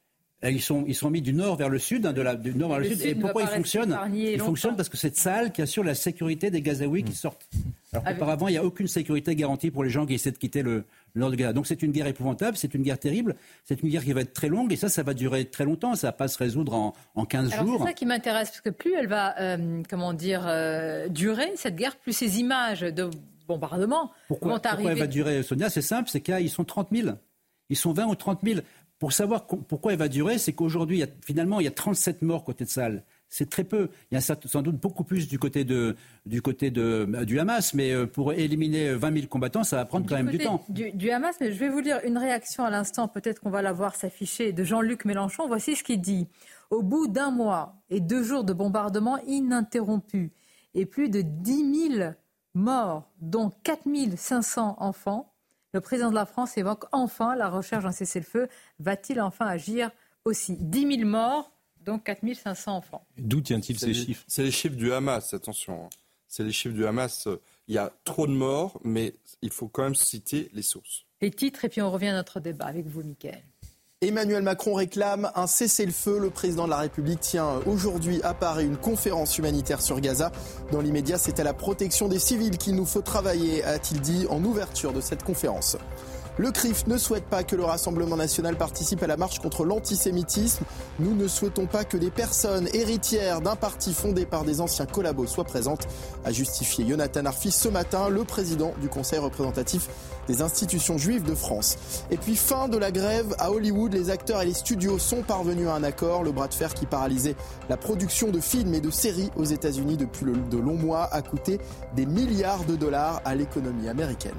Ils sont, ils sont mis du nord vers le sud, hein, de la, du nord vers le, sud. Et pourquoi ils fonctionnent Ils fonctionnent parce que cette salle qui assure la sécurité des Gazaouis qui sortent. Alors qu'auparavant, il n'y a aucune sécurité garantie pour les gens qui essaient de quitter le, nord de Gaza. Donc c'est une guerre épouvantable, c'est une guerre terrible, c'est une guerre qui va être très longue et ça, ça va durer très longtemps. Ça ne va pas se résoudre en, en 15 jours. C'est ça qui m'intéresse parce que plus elle va, euh, comment dire, euh, durer cette guerre, plus ces images de bombardement pourquoi, vont arriver. Pourquoi elle va durer, Sonia? C'est simple, c'est qu'ils sont 30 000. Ils sont 20 ou 30 000. Pour savoir pourquoi elle va durer, c'est qu'aujourd'hui, finalement, il y a 37 morts côté de Salle. C'est très peu. Il y a sans doute beaucoup plus du côté, de, du, côté de, du Hamas, mais euh, pour éliminer 20 000 combattants, ça va prendre quand même du temps. Du, du, Hamas, mais je vais vous lire une réaction à l'instant, peut-être qu'on va la voir s'afficher, de Jean-Luc Mélenchon. Voici ce qu'il dit. Au bout d'un mois et deux jours de bombardement ininterrompus et plus de 10 000 morts, dont 4 500 enfants, le président de la France évoque enfin la recherche d'un cessez-le-feu. Va-t-il enfin agir aussi? 10 000 morts, donc 4 500 enfants. D'où tient-il ces chiffres? C'est les chiffres du Hamas, attention. Hein. C'est les chiffres du Hamas. Il y a trop de morts, mais il faut quand même citer les sources. Les titres, et puis on revient à notre débat avec vous, Mickaël. Emmanuel Macron réclame un cessez-le-feu. Le président de la République tient aujourd'hui à Paris une conférence humanitaire sur Gaza. Dans l'immédiat, c'est à la protection des civils qu'il nous faut travailler, a-t-il dit en ouverture de cette conférence. Le CRIF ne souhaite pas que le Rassemblement national participe à la marche contre l'antisémitisme. Nous ne souhaitons pas que des personnes héritières d'un parti fondé par des anciens collabos soient présentes, a justifié Jonathan Arfi ce matin, le président du Conseil représentatif des institutions juives de France. Et puis fin de la grève à Hollywood, les acteurs et les studios sont parvenus à un accord. Le bras de fer qui paralysait la production de films et de séries aux États-Unis depuis de longs mois a coûté des milliards de dollars à l'économie américaine.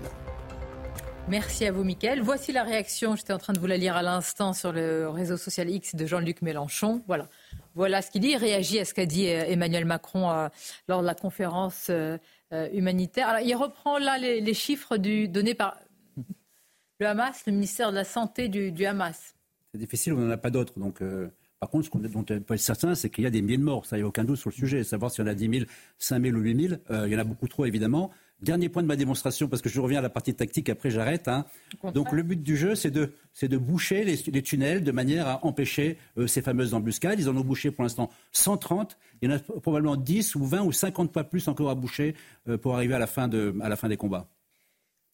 Merci à vous, Mickaël. Voici la réaction, j'étais en train de vous la lire à l'instant sur le réseau social X de Jean-Luc Mélenchon. Voilà. Voilà ce qu'il dit. Il réagit à ce qu'a dit euh, Emmanuel Macron euh, lors de la conférence euh, humanitaire. Alors, il reprend là les, chiffres du, donnés par le Hamas, le ministère de la Santé du, Hamas. C'est difficile, on n'en a pas d'autres. Donc, par contre, ce dont on peut être certain, c'est qu'il y a des milliers de morts. Ça, il n'y a aucun doute sur le sujet. Savoir si on a 10 000, 5 000 ou 8 000, il y en a beaucoup trop, évidemment. Dernier point de ma démonstration, parce que je reviens à la partie tactique, après j'arrête. Hein. Donc le but du jeu, c'est de, de, boucher les, tunnels de manière à empêcher euh, ces fameuses embuscades. Ils en ont bouché pour l'instant 130. Il y en a probablement 10 ou 20 ou 50 pas plus encore à boucher euh, pour arriver à la fin, de, à la fin des combats.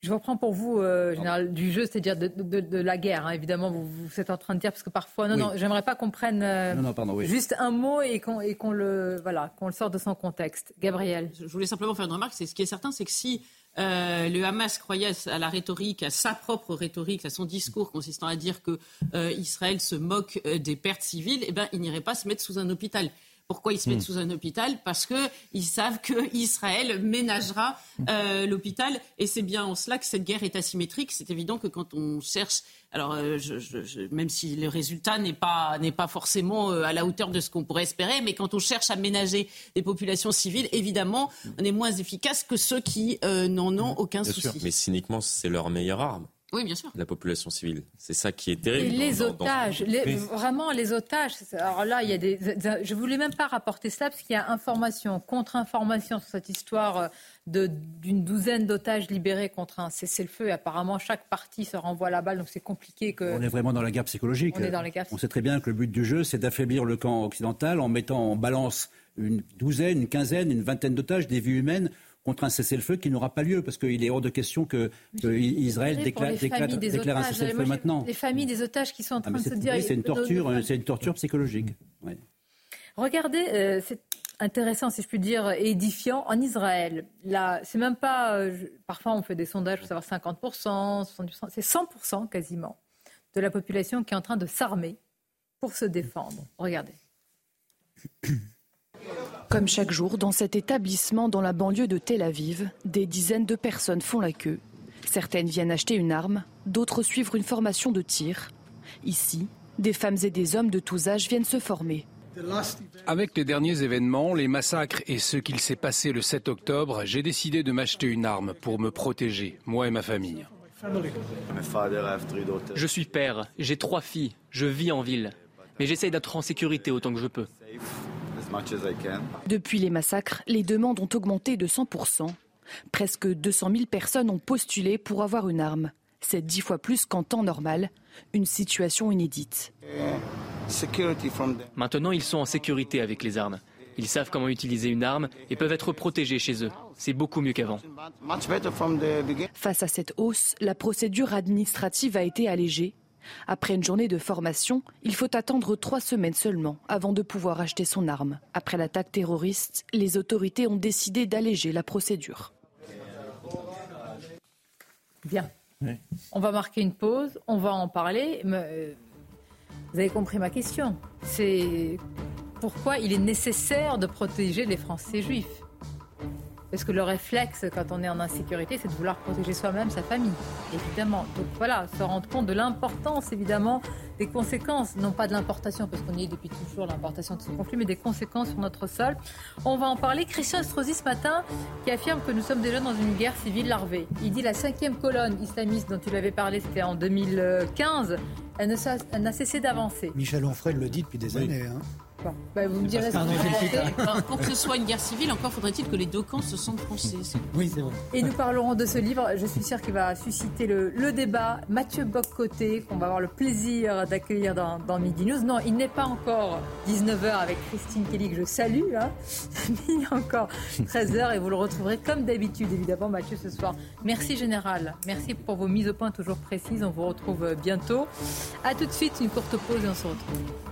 Je reprends pour vous, euh, général, du jeu, c'est-à-dire de, la guerre. Hein. Évidemment, vous, êtes en train de dire parce que parfois, non, non, j'aimerais pas qu'on prenne euh, juste un mot et qu'on le voilà, qu'on le sorte de son contexte. Gabriel, je voulais simplement faire une remarque. C'est ce qui est certain, c'est que si euh, le Hamas croyait à la rhétorique, à sa propre rhétorique, à son discours consistant à dire que Israël se moque des pertes civiles, eh ben, il n'irait pas se mettre sous un hôpital. Pourquoi ils se mettent hmm. sous un hôpital Parce qu'ils savent qu'Israël ménagera euh, l'hôpital. Et c'est bien en cela que cette guerre est asymétrique. C'est évident que quand on cherche, alors euh, même si le résultat n'est pas, n'est pas forcément euh, à la hauteur de ce qu'on pourrait espérer, mais quand on cherche à ménager des populations civiles, évidemment, on est moins efficace que ceux qui n'en ont aucun souci. Mais cyniquement, c'est leur meilleure arme. Oui, bien sûr. La population civile. C'est ça qui est terrible. Et les otages, vraiment les otages. Alors là, il y a des. Je voulais même pas rapporter cela parce qu'il y a information, contre-information sur cette histoire euh, d'une douzaine d'otages libérés contre un cessez-le-feu. Et apparemment, chaque partie se renvoie la balle, donc c'est compliqué que. On est vraiment dans la guerre psychologique. On est dans les On sait très bien que le but du jeu, c'est d'affaiblir le camp occidental en mettant en balance une douzaine, une quinzaine, une vingtaine d'otages, des vies humaines contre un cessez-le-feu qui n'aura pas lieu, parce qu'il est hors de question que, Israël déclare, un cessez-le-feu maintenant. Les familles des otages qui sont en ah, train de se dire... c'est une torture, c'est une torture psychologique. Regardez, euh, c'est intéressant, si je puis dire, édifiant. En Israël, là, c'est même pas... Euh, parfois, on fait des sondages pour savoir 50%, 70%, c'est 100% quasiment de la population qui est en train de s'armer pour se défendre. Regardez. Comme chaque jour, dans cet établissement dans la banlieue de Tel Aviv, des dizaines de personnes font la queue. Certaines viennent acheter une arme, d'autres suivre une formation de tir. Ici, des femmes et des hommes de tous âges viennent se former. Avec les derniers événements, les massacres et ce qu'il s'est passé le 7 octobre, j'ai décidé de m'acheter une arme pour me protéger, moi et ma famille. Je suis père, j'ai trois filles, je vis en ville, mais j'essaye d'être en sécurité autant que je peux. Depuis les massacres, les demandes ont augmenté de 100%. Presque 200 000 personnes ont postulé pour avoir une arme. C'est dix fois plus qu'en temps normal, une situation inédite. Maintenant, ils sont en sécurité avec les armes. Ils savent comment utiliser une arme et peuvent être protégés chez eux. C'est beaucoup mieux qu'avant. Face à cette hausse, la procédure administrative a été allégée. Après une journée de formation, il faut attendre trois semaines seulement avant de pouvoir acheter son arme. Après l'attaque terroriste, les autorités ont décidé d'alléger la procédure. Bien. On va marquer une pause, on va en parler. Euh, vous avez compris ma question. C'est pourquoi il est nécessaire de protéger les Français juifs. Parce que le réflexe, quand on est en insécurité, c'est de vouloir protéger soi-même, sa famille, évidemment. Donc voilà, se rendre compte de l'importance, évidemment, des conséquences, non pas de l'importation, parce qu'on y est depuis toujours, l'importation de ce conflit, mais des conséquences sur notre sol. On va en parler. Christian Estrosi, ce matin, qui affirme que nous sommes déjà dans une guerre civile larvée. Il dit la cinquième colonne islamiste dont il avait parlé, c'était en 2015, elle n'a cessé d'avancer. Michel Onfray le dit depuis des années. Hein. Bah, vous me direz Pour que ce soit une guerre civile, encore faudrait-il que les deux camps se sentent français. Oui, c'est vrai. Et nous parlerons de ce livre. Je suis sûre qu'il va susciter le, débat. Mathieu Bock-Côté, qu'on va avoir le plaisir d'accueillir dans, Midi News. Non, il n'est pas encore 19h avec Christine Kelly, que je salue. Hein. il est encore 13h et vous le retrouverez comme d'habitude, évidemment, Mathieu, ce soir. Merci, Général. Merci pour vos mises au point toujours précises. On vous retrouve bientôt. A tout de suite, une courte pause et on se retrouve.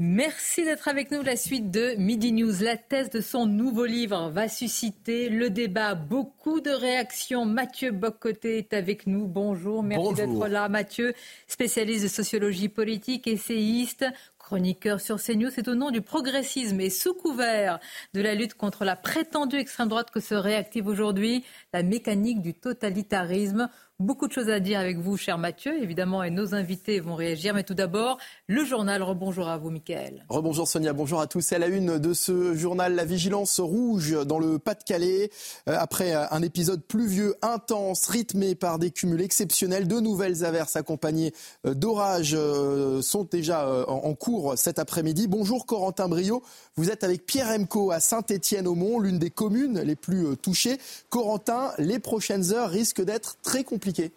Merci d'être avec nous. La suite de Midi News. La thèse de son nouveau livre va susciter le débat. Beaucoup de réactions. Mathieu Boccoté est avec nous. Bonjour. Merci d'être là. Mathieu, spécialiste de sociologie politique, essayiste, chroniqueur sur CNews. C'est au nom du progressisme et sous couvert de la lutte contre la prétendue extrême droite que se réactive aujourd'hui la mécanique du totalitarisme. Beaucoup de choses à dire avec vous, cher Mathieu, évidemment, et nos invités vont réagir. Mais tout d'abord, le journal. Rebonjour à vous, Mickaël. Rebonjour Sonia, bonjour à tous. C'est la une de ce journal, la vigilance rouge dans le Pas-de-Calais. Euh, après un épisode pluvieux, intense, rythmé par des cumuls exceptionnels, de nouvelles averses accompagnées euh, d'orages euh, sont déjà en cours cet après-midi. Bonjour Corentin Brio, vous êtes avec Pierre Emco à Saint-Étienne-au-Mont, l'une des communes les plus touchées. Corentin, les prochaines heures risquent d'être très compliquées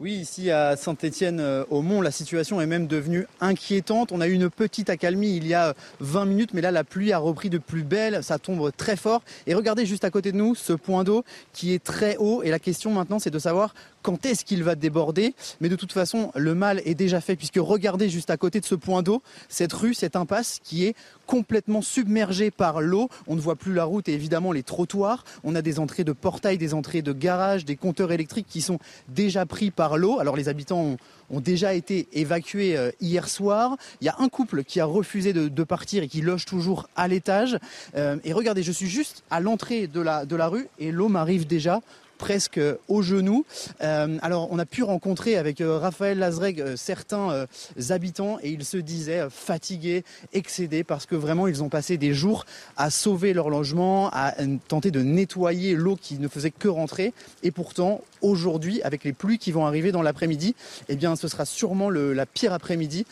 oui, ici à Saint-Étienne-au-Mont, la situation est même devenue inquiétante. On a eu une petite accalmie il y a 20 minutes, mais là la pluie a repris de plus belle, ça tombe très fort. Et regardez juste à côté de nous ce point d'eau qui est très haut. Et la question maintenant, c'est de savoir quand est-ce qu'il va déborder. Mais de toute façon, le mal est déjà fait puisque regardez juste à côté de ce point d'eau, cette rue, cette impasse qui est complètement submergée par l'eau. On ne voit plus la route et évidemment les trottoirs. On a des entrées de portails, des entrées de garages, des compteurs électriques qui sont déjà pris par l'eau. Alors les habitants ont, déjà été évacués euh, hier soir. Il y a un couple qui a refusé de, partir et qui loge toujours à l'étage. Euh, et regardez, je suis juste à l'entrée de la, de la rue et l'eau m'arrive déjà presque au genou. Euh, alors, on a pu rencontrer avec euh, Raphaël Lazreg euh, certains habitants et ils se disaient fatigués, excédés parce que vraiment ils ont passé des jours à sauver leur logement, à tenter de nettoyer l'eau qui ne faisait que rentrer. Et pourtant, aujourd'hui, avec les pluies qui vont arriver dans l'après-midi, eh bien, ce sera sûrement la pire après-midi,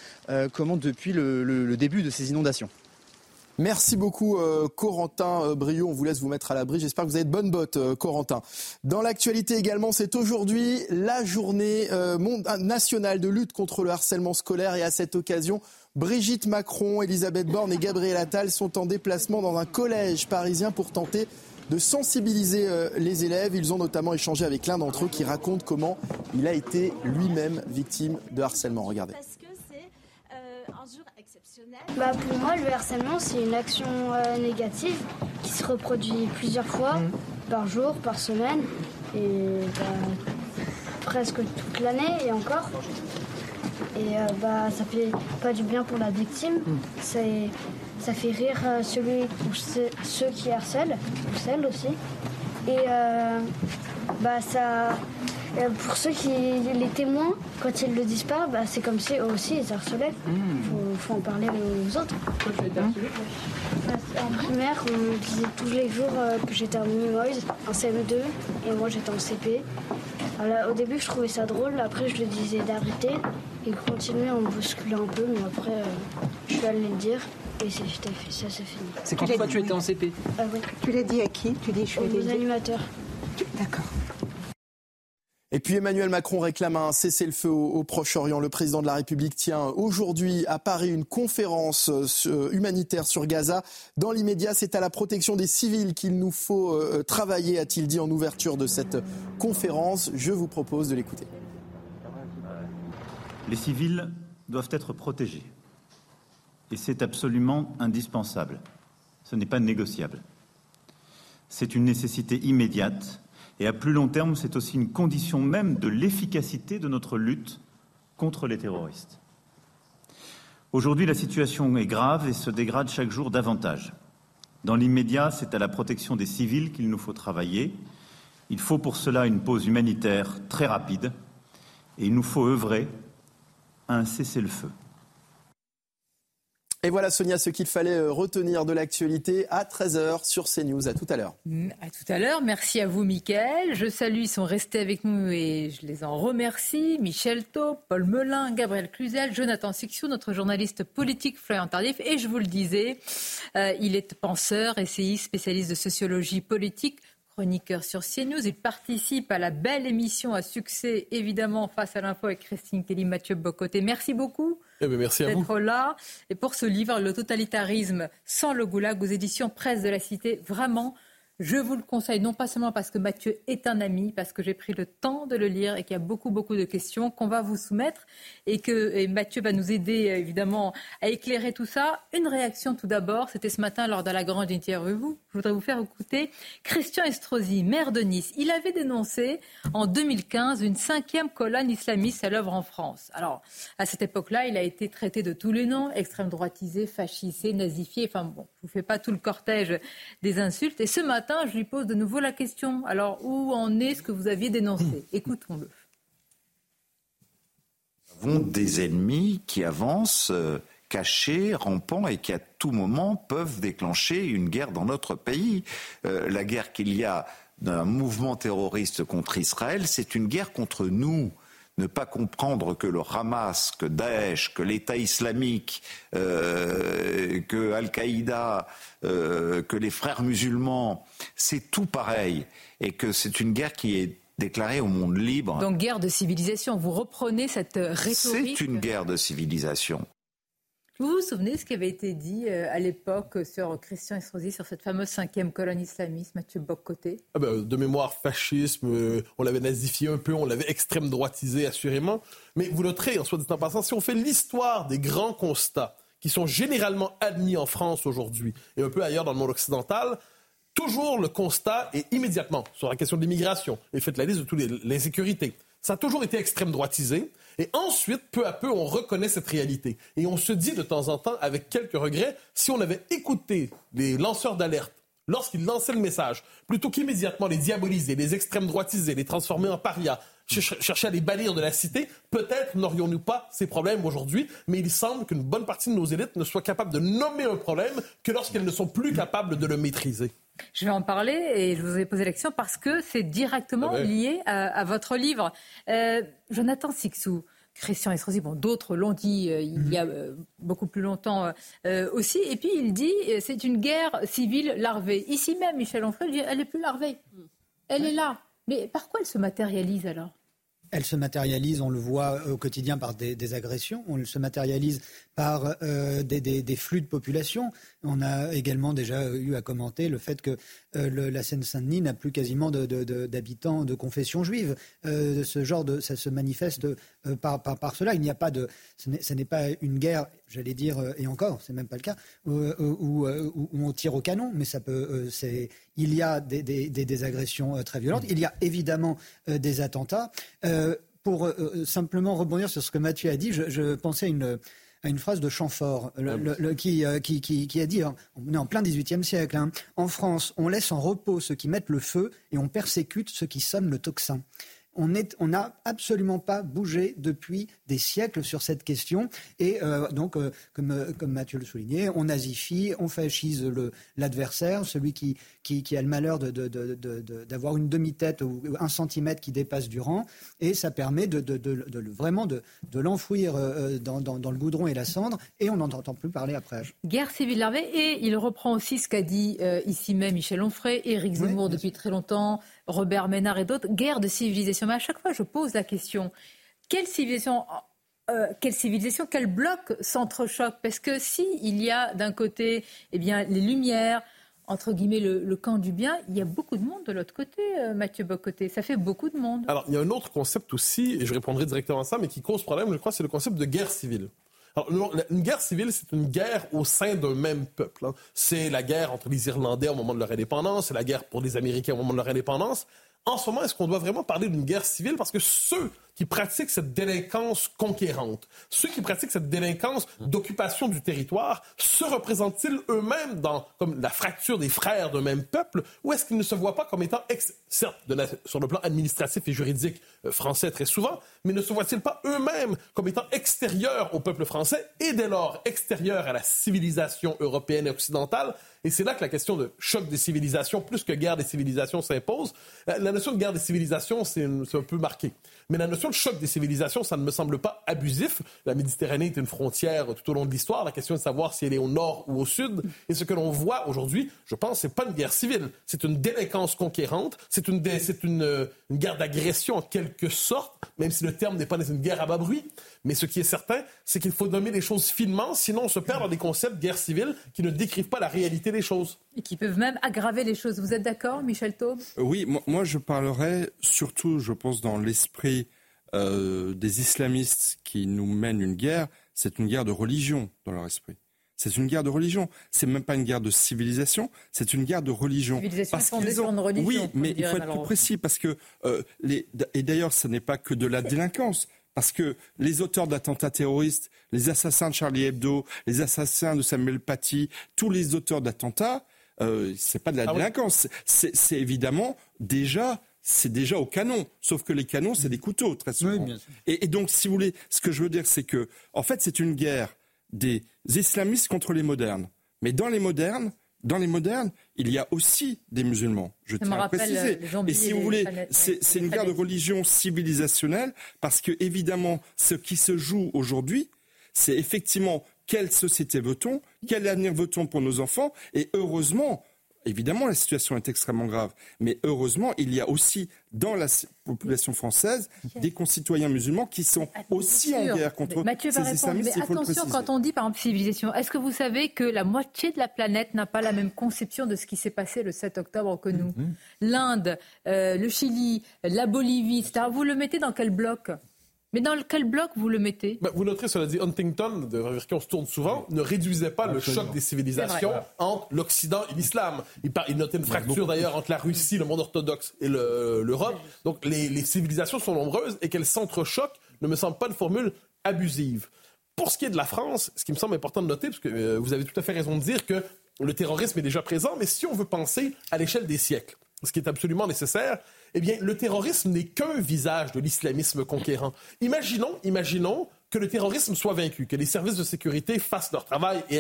comment depuis le début de ces inondations. Merci beaucoup euh, Corentin euh, Brio. On vous laisse vous mettre à l'abri. J'espère que vous avez de bonnes bottes, euh, Corentin. Dans l'actualité également, c'est aujourd'hui la journée nationale de lutte contre le harcèlement scolaire. Et à cette occasion, Brigitte Macron, Elisabeth Borne et Gabriel Attal sont en déplacement dans un collège parisien pour tenter de sensibiliser les élèves. Ils ont notamment échangé avec l'un d'entre eux qui raconte comment il a été lui-même victime de harcèlement. Regardez. Bah pour moi, le harcèlement, c'est une action euh, négative qui se reproduit plusieurs fois. Mmh. par jour, par semaine, et bah, presque toute l'année et encore. Et euh, bah, ça fait pas du bien pour la victime. Ça fait rire euh, celui ou ceux qui harcèlent, ou celles aussi. Et euh, bah, ça, pour ceux qui, les témoins, quand ils le disent pas, bah, c'est comme si eux aussi ils harcelaient. Il mmh. faut, en parler aux autres. En primaire, on disait tous les jours que j'étais en mini en CM2, et moi j'étais en CP au début, je trouvais ça drôle. Après, je lui disais d'arrêter. Il continuait à me bousculer un peu, mais après, euh, je suis allée le dire. Et ça s'est fini. C'est quand toi tu étais en CP ah, oui. Tu l'as dit à qui Tu dis je suis Aux animateurs. D'accord. Et puis Emmanuel Macron réclame un cessez-le-feu au, Proche-Orient. Le président de la République tient aujourd'hui à Paris une conférence euh, humanitaire sur Gaza. Dans l'immédiat, c'est à la protection des civils qu'il nous faut euh, travailler, a-t-il dit en ouverture de cette conférence. Je vous propose de l'écouter. Les civils doivent être protégés. Et c'est absolument indispensable. Ce n'est pas négociable. C'est une nécessité immédiate et à plus long terme, c'est aussi une condition même de l'efficacité de notre lutte contre les terroristes. Aujourd'hui, la situation est grave et se dégrade chaque jour davantage. Dans l'immédiat, c'est à la protection des civils qu'il nous faut travailler. Il faut pour cela une pause humanitaire très rapide et il nous faut œuvrer à un cessez-le-feu. Et voilà Sonia ce qu'il fallait euh, retenir de l'actualité à 13h sur CNews. À tout à l'heure. Mm, à tout à l'heure. Merci à vous Mickaël. Je salue, ils sont restés avec nous et je les en remercie. Michel Taub, Paul Melun, Gabriel Cluzel, Jonathan Sixou, notre journaliste politique Florian Tardif. Et je vous le disais, euh, il est penseur, essayiste, spécialiste de sociologie politique chroniqueur sur CNews. Il participe à la belle émission à succès, évidemment, face à l'info avec Christine Kelly, Mathieu Bocoté. Merci beaucoup. Eh ben, là. Et pour ce livre, Le totalitarisme sans le goulag aux éditions Presse de la Cité, vraiment, je vous le conseille, non pas seulement parce que Mathieu est un ami, parce que j'ai pris le temps de le lire et qu'il y a beaucoup, beaucoup de questions qu'on va vous soumettre et que Mathieu va nous aider euh, évidemment à éclairer tout ça. Une réaction tout d'abord, c'était ce matin lors de la grande interview. Je voudrais vous faire écouter Christian Estrosi, maire de Nice. Il avait dénoncé en 2015 une cinquième colonne islamiste à l'œuvre en France. Alors, à cette époque-là, il a été traité de tous les noms, extrême droitisé, fascisé, nazifié. Enfin bon, je ne vous fais pas tout le cortège des insultes. Et ce matin, je lui pose de nouveau la question. Alors, où en est ce que vous aviez dénoncé? Écoutons-le. Nous avons des ennemis qui avancent euh, cachés, rampants et qui à tout moment peuvent déclencher une guerre dans notre pays. Euh, la guerre qu'il y a d'un mouvement terroriste contre Israël, c'est une guerre contre nous ne pas comprendre que le Hamas, que Daesh, que l'État islamique, euh, que Al-Qaïda, euh, que les frères musulmans, c'est tout pareil. Et que c'est une guerre qui est déclarée au monde libre. Donc guerre de civilisation, vous reprenez cette rhétorique C'est une guerre de civilisation. Vous vous souvenez ce qui avait été dit euh, à l'époque sur Christian Estrosi, sur cette fameuse cinquième colonne islamiste, Mathieu Boccoté ah ben, De mémoire, fascisme, euh, on l'avait nazifié un peu, on l'avait extrême droitisé assurément. Mais vous noterez, en soit dit en passant, si on fait l'histoire des grands constats qui sont généralement admis en France aujourd'hui et un peu ailleurs dans le monde occidental, toujours le constat est immédiatement sur la question de l'immigration. Et faites la liste de toutes les l'insécurité. Ça a toujours été extrême droitisé. Et ensuite, peu à peu, on reconnaît cette réalité. Et on se dit de temps en temps, avec quelques regrets, si on avait écouté les lanceurs d'alerte lorsqu'ils lançaient le message, plutôt qu'immédiatement les diaboliser, les extrêmes droitiser, les transformer en parias, chercher à les bannir de la cité, peut-être n'aurions-nous pas ces problèmes aujourd'hui, mais il semble qu'une bonne partie de nos élites ne soient capables de nommer un problème que lorsqu'elles ne sont plus capables de le maîtriser. Je vais en parler et je vous ai posé la question parce que c'est directement ah lié à, votre livre. Euh, Jonathan Sixou, Christian Estrosi, bon, d'autres l'ont dit euh, il y a euh, beaucoup plus longtemps aussi. Et puis il dit c'est une guerre civile larvée. Ici même, Michel Onfray dit elle est plus larvée. Elle est là. Mais par quoi elle se matérialise alors? Elle se matérialise, on le voit au quotidien par des, agressions, on se matérialise par des, flux de population. On a également déjà eu à commenter le fait que euh, la Seine-Saint-Denis n'a plus quasiment d'habitants de, confession juive. Euh, ce genre de, ça se manifeste euh, par, par, cela. Il n'y a pas de, ce n'est pas une guerre, j'allais dire, et encore, c'est même pas le cas, où, on tire au canon, mais ça peut, il y a des, des, des agressions très violentes, il y a évidemment des attentats. pour simplement rebondir sur ce que Mathieu a dit, je, je pensais à une à une phrase de Chamfort, le, le, qui, qui, qui, qui, a dit, hein, on est en plein XVIIIe siècle, hein, en France, on laisse en repos ceux qui mettent le feu et on persécute ceux qui sonnent le tocsin on n'a absolument pas bougé depuis des siècles sur cette question. Et euh, donc, euh, euh, comme, Mathieu le soulignait, on nazifie, on fascise l'adversaire, celui qui, a le malheur d'avoir une demi-tête ou un centimètre qui dépasse du rang. Et ça permet de, vraiment de, l'enfouir dans, le goudron et la cendre. Et on n'en entend plus parler après. Guerre civile larvée. Et il reprend aussi ce qu'a dit ici même Michel Onfray, Éric Zemmour depuis très longtemps. Robert Ménard et d'autres, guerre de civilisation. Mais à chaque fois, je pose la question, quelle civilisation euh, quelle civilisation, quel bloc s'entrechoque? Parce que si il y a d'un côté eh bien, les Lumières, entre guillemets, le, camp du bien, il y a beaucoup de monde de l'autre côté, euh, Mathieu Bocoté. Ça fait beaucoup de monde. Alors, il y a un autre concept aussi, et je répondrai directement à ça, mais qui cause problème, je crois, c'est le concept de guerre civile. Une guerre civile, c'est une guerre au sein d'un même peuple. Hein. C'est la guerre entre les Irlandais au moment de leur indépendance, c'est la guerre pour les Américains au moment de leur indépendance. En ce moment, est-ce qu'on doit vraiment parler d'une guerre civile? Parce que ceux qui pratiquent cette délinquance conquérante, ceux qui pratiquent cette délinquance d'occupation du territoire, se représentent-ils eux-mêmes dans comme la fracture des frères d'un même peuple, ou est-ce qu'ils ne se voient pas comme étant, certes, sur le plan administratif et juridique euh, français très souvent, mais ne se voient-ils pas eux-mêmes comme étant extérieurs au peuple français et dès lors extérieurs à la civilisation européenne et occidentale? Et c'est là que la question de choc des civilisations, plus que guerre des civilisations, s'impose. Euh, la notion de guerre des civilisations, c'est un peu marqué. Mais la notion de choc des civilisations, ça ne me semble pas abusif. La Méditerranée est une frontière tout au long de l'histoire. La question est de savoir si elle est au nord ou au sud. Et ce que l'on voit aujourd'hui, je pense, c'est pas une guerre civile. C'est une délinquance conquérante. C'est une, c'est une, une guerre d'agression en quelque sorte, même si le terme n'est pas une guerre à bas bruit. Mais ce qui est certain, c'est qu'il faut nommer les choses finement, sinon on se perd dans des concepts de guerre civile qui ne décrivent pas la réalité des choses. Et qui peuvent même aggraver les choses. Vous êtes d'accord, Michel Taube? Oui, moi, je parlerais surtout, je pense, dans l'esprit euh, des islamistes qui nous mènent une guerre, c'est une guerre de religion dans leur esprit. C'est une guerre de religion. C'est même pas une guerre de civilisation, c'est une guerre de religion. Civilisation parce ont... religion. Oui, mais il faut être plus précis parce que euh, les... et d'ailleurs, ce n'est pas que de la délinquance. Parce que les auteurs d'attentats terroristes, les assassins de Charlie Hebdo, les assassins de Samuel Paty, tous les auteurs d'attentats, euh, c'est pas de la ah délinquance. C'est évidemment déjà c'est déjà au canon. Sauf que les canons, c'est des couteaux, très souvent. et, et, donc, si vous voulez, ce que je veux dire, c'est que, en fait, c'est une guerre des islamistes contre les modernes. Mais dans les modernes, dans les modernes, il y a aussi des musulmans. Je tiens à préciser. Et si vous voulez, c'est une guerre de religion civilisationnelle parce que, évidemment, ce qui se joue aujourd'hui, c'est effectivement quelle société veut-on, quel avenir veut-on pour nos enfants, et heureusement, Évidemment, la situation est extrêmement grave, mais heureusement, il y a aussi dans la population française des concitoyens musulmans qui sont aussi en guerre contre Mathieu ces islamistes. Mais attention, quand on dit par exemple civilisation, est-ce que vous savez que la moitié de la planète n'a pas la même conception de ce qui s'est passé le 7 octobre que nous? Mm-hmm. L'Inde, euh, le Chili, la Bolivie, etc. Vous le mettez dans quel bloc? Mais dans quel bloc vous le mettez bah, Vous noterez, cela dit, Huntington, vers qui on se tourne souvent, ne réduisait pas le choc des civilisations entre l'Occident et l'islam. Il, il, notait une fracture d'ailleurs entre la Russie, le monde orthodoxe et l'Europe. Donc les, civilisations sont nombreuses et qu'elles s'entrechoquent ne me semble pas une formule abusive. Pour ce qui est de la France, ce qui me semble important de noter, parce que euh, vous avez tout à fait raison de dire que le terrorisme est déjà présent, mais si on veut penser à l'échelle des siècles, ce qui est absolument nécessaire, eh bien, le terrorisme n'est qu'un visage de l'islamisme conquérant. Imaginons, imaginons que le terrorisme soit vaincu, que les services de sécurité fassent leur travail, et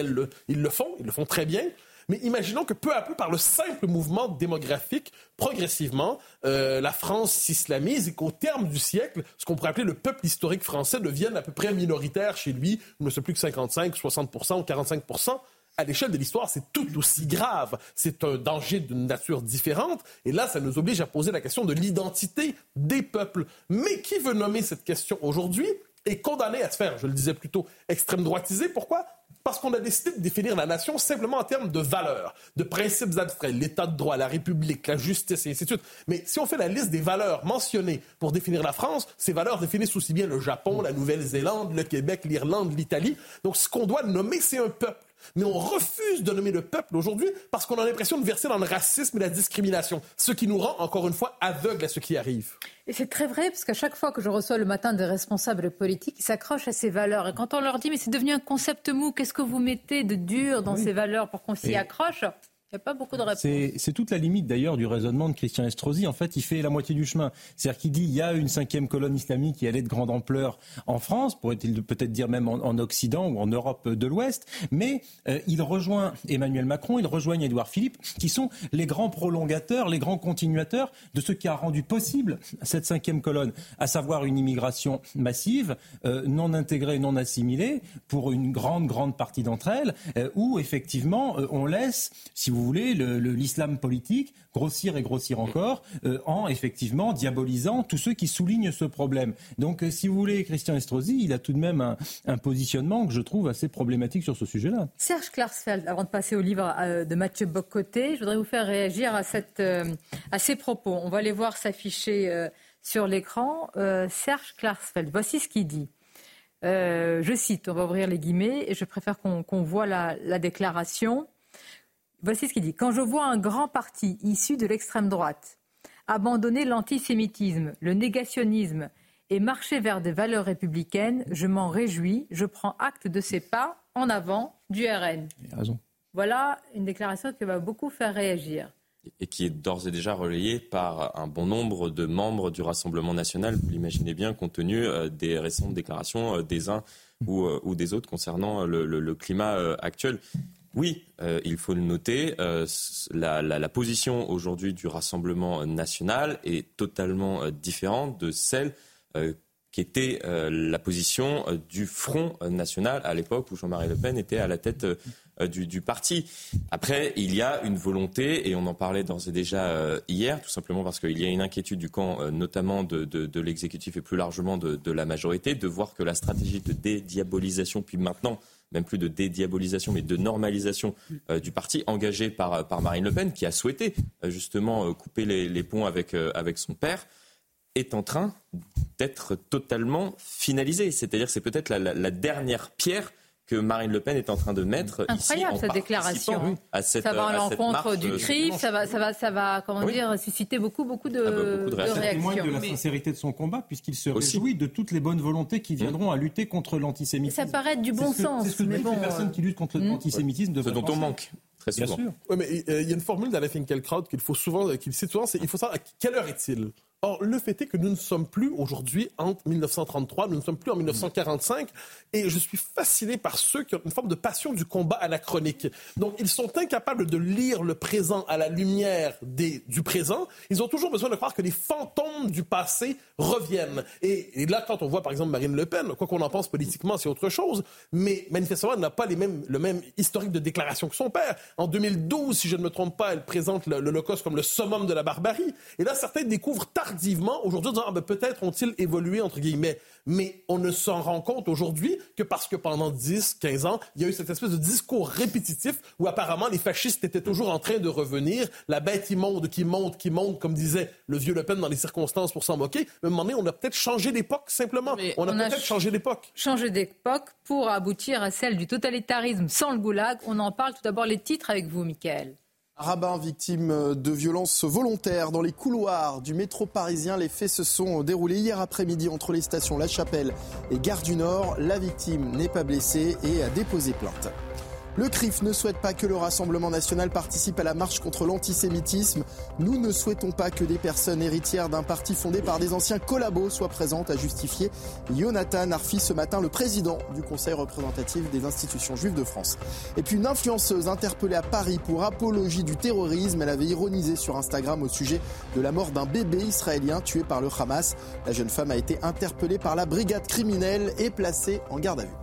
ils le font, ils le font très bien, mais imaginons que peu à peu, par le simple mouvement démographique, progressivement, euh, la France s'islamise et qu'au terme du siècle, ce qu'on pourrait appeler le peuple historique français devienne à peu près minoritaire chez lui, ne sais plus que 55, 60% ou 45% à l'échelle de l'histoire, c'est tout aussi grave. C'est un danger d'une nature différente. Et là, ça nous oblige à poser la question de l'identité des peuples. Mais qui veut nommer cette question aujourd'hui est condamné à se faire, je le disais plutôt, extrême droitisé. Pourquoi? Parce qu'on a décidé de définir la nation simplement en termes de valeurs, de principes abstraits, l'état de droit, la République, la justice et ainsi de suite. Mais si on fait la liste des valeurs mentionnées pour définir la France, ces valeurs définissent aussi bien le Japon, la Nouvelle-Zélande, le Québec, l'Irlande, l'Italie. Donc ce qu'on doit nommer, c'est un peuple. Mais on refuse de nommer le peuple aujourd'hui parce qu'on a l'impression de verser dans le racisme et la discrimination, ce qui nous rend, encore une fois, aveugles à ce qui arrive. Et c'est très vrai, parce qu'à chaque fois que je reçois le matin des responsables politiques, ils s'accrochent à ces valeurs. Et quand on leur dit, mais c'est devenu un concept mou, qu'est-ce que vous mettez de dur dans ces valeurs pour qu'on s'y accroche il n'y a pas beaucoup de réponses. C'est toute la limite d'ailleurs du raisonnement de Christian Estrosi. En fait, il fait la moitié du chemin. C'est-à-dire qu'il dit il y a une cinquième colonne islamique qui allait de grande ampleur en France, pourrait-il peut-être dire même en, Occident ou en Europe de l'Ouest, mais euh, il rejoint Emmanuel Macron, il rejoint Édouard Philippe, qui sont les grands prolongateurs, les grands continuateurs de ce qui a rendu possible cette cinquième colonne, à savoir une immigration massive, euh, non intégrée, non assimilée, pour une grande, grande partie d'entre elles, euh, où effectivement on laisse, si vous vous voulez, l'islam politique grossir et grossir encore euh, en effectivement diabolisant tous ceux qui soulignent ce problème. Donc, euh, si vous voulez, Christian Estrosi, il a tout de même un, positionnement que je trouve assez problématique sur ce sujet-là. Serge Klarsfeld, avant de passer au livre euh, de Mathieu Bocoté, je voudrais vous faire réagir à, cette, ces propos. On va les voir s'afficher sur l'écran. Serge Klarsfeld, voici ce qu'il dit. je cite, on va ouvrir les guillemets, et je préfère qu'on voit la, la déclaration. Voici ce qu'il dit. Quand je vois un grand parti issu de l'extrême droite abandonner l'antisémitisme, le négationnisme et marcher vers des valeurs républicaines, je m'en réjouis. Je prends acte de ces pas en avant du RN. raison. Voilà une déclaration qui va beaucoup faire réagir. Et qui est d'ores et déjà relayée par un bon nombre de membres du Rassemblement national, vous l'imaginez bien, compte tenu euh, des récentes déclarations euh, des uns ou, euh, des autres concernant le climat actuel. Oui, euh, il faut le noter, euh, la, position aujourd'hui du Rassemblement national est totalement euh, différente de celle qui était la position du Front national à l'époque où Jean-Marie Le Pen était à la tête du, parti. Après, il y a une volonté, et on en parlait d'ores et déjà hier, tout simplement parce qu'il y a une inquiétude du camp, notamment de, l'exécutif et plus largement de, de la majorité, de voir que la stratégie de dédiabolisation, puis maintenant même plus de dédiabolisation, mais de normalisation euh, du parti engagé par, par Marine Le Pen, qui a souhaité euh, justement euh, couper les, ponts avec, son père, est en train d'être totalement finalisé. C'est-à-dire c'est peut-être la, dernière pierre que Marine Le Pen est en train de mettre Incroyable ici, cette déclaration. ça va à l'encontre du CRIF, ça va, ça va, ça va, comment dire, susciter beaucoup, beaucoup de, ah bah, beaucoup de, réactions. Ça témoigne de la sincérité de son combat, puisqu'il se réjouit de toutes les bonnes volontés qui viendront à lutter contre l'antisémitisme. Ça paraît être du bon sens. C'est ce que mais bon, les personnes qui luttent contre l'antisémitisme Ce dont on manque. Très souvent. Bien sûr. Ouais, mais euh, il y a une formule d'Alain Finkielkraut qu'il faut souvent, qu'il cite souvent, c'est il faut savoir à quelle heure est-il Or, le fait est que nous ne sommes plus aujourd'hui en 1933, nous ne sommes plus en 1945, et je suis fasciné par ceux qui ont une forme de passion du combat anachronique. Donc, ils sont incapables de lire le présent à la lumière du présent. Ils ont toujours besoin de croire que les fantômes du passé reviennent. Et, là, quand on voit par exemple Marine Le Pen, quoi qu'on en pense politiquement, c'est autre chose, mais manifestement, elle n'a pas les mêmes, le même historique de déclaration que son père. En 2012, si je ne me trompe pas, elle présente l'Holocauste comme le summum de la barbarie. Et là, certains découvrent tard tardivement aujourd'hui en disant ah, ben, peut-être ont-ils évolué entre guillemets. Mais on ne s'en rend compte aujourd'hui que parce que pendant 10, 15 ans, il y a eu cette espèce de discours répétitif où apparemment les fascistes étaient toujours en train de revenir, la bête immonde qui monte, qui monte, comme disait le vieux Le Pen dans les circonstances pour s'en moquer. Mais à un moment donné, on a peut-être changé d'époque simplement. on a peut-être changé d'époque. Changé d'époque pour aboutir à celle du totalitarisme sans le goulag. On en parle tout d'abord les titres avec vous, Michael. Rabbin victime de violences volontaires dans les couloirs du métro parisien. Les faits se sont déroulés hier après-midi entre les stations La Chapelle et Gare du Nord. La victime n'est pas blessée et a déposé plainte. Le CRIF ne souhaite pas que le Rassemblement national participe à la marche contre l'antisémitisme. Nous ne souhaitons pas que des personnes héritières d'un parti fondé par des anciens collabos soient présentes, à justifier Jonathan Arfi ce matin, le président du Conseil représentatif des institutions juives de France. Et puis une influenceuse interpellée à Paris pour apologie du terrorisme. Elle avait ironisé sur Instagram au sujet de la mort d'un bébé israélien tué par le Hamas. La jeune femme a été interpellée par la brigade criminelle et placée en garde à vue.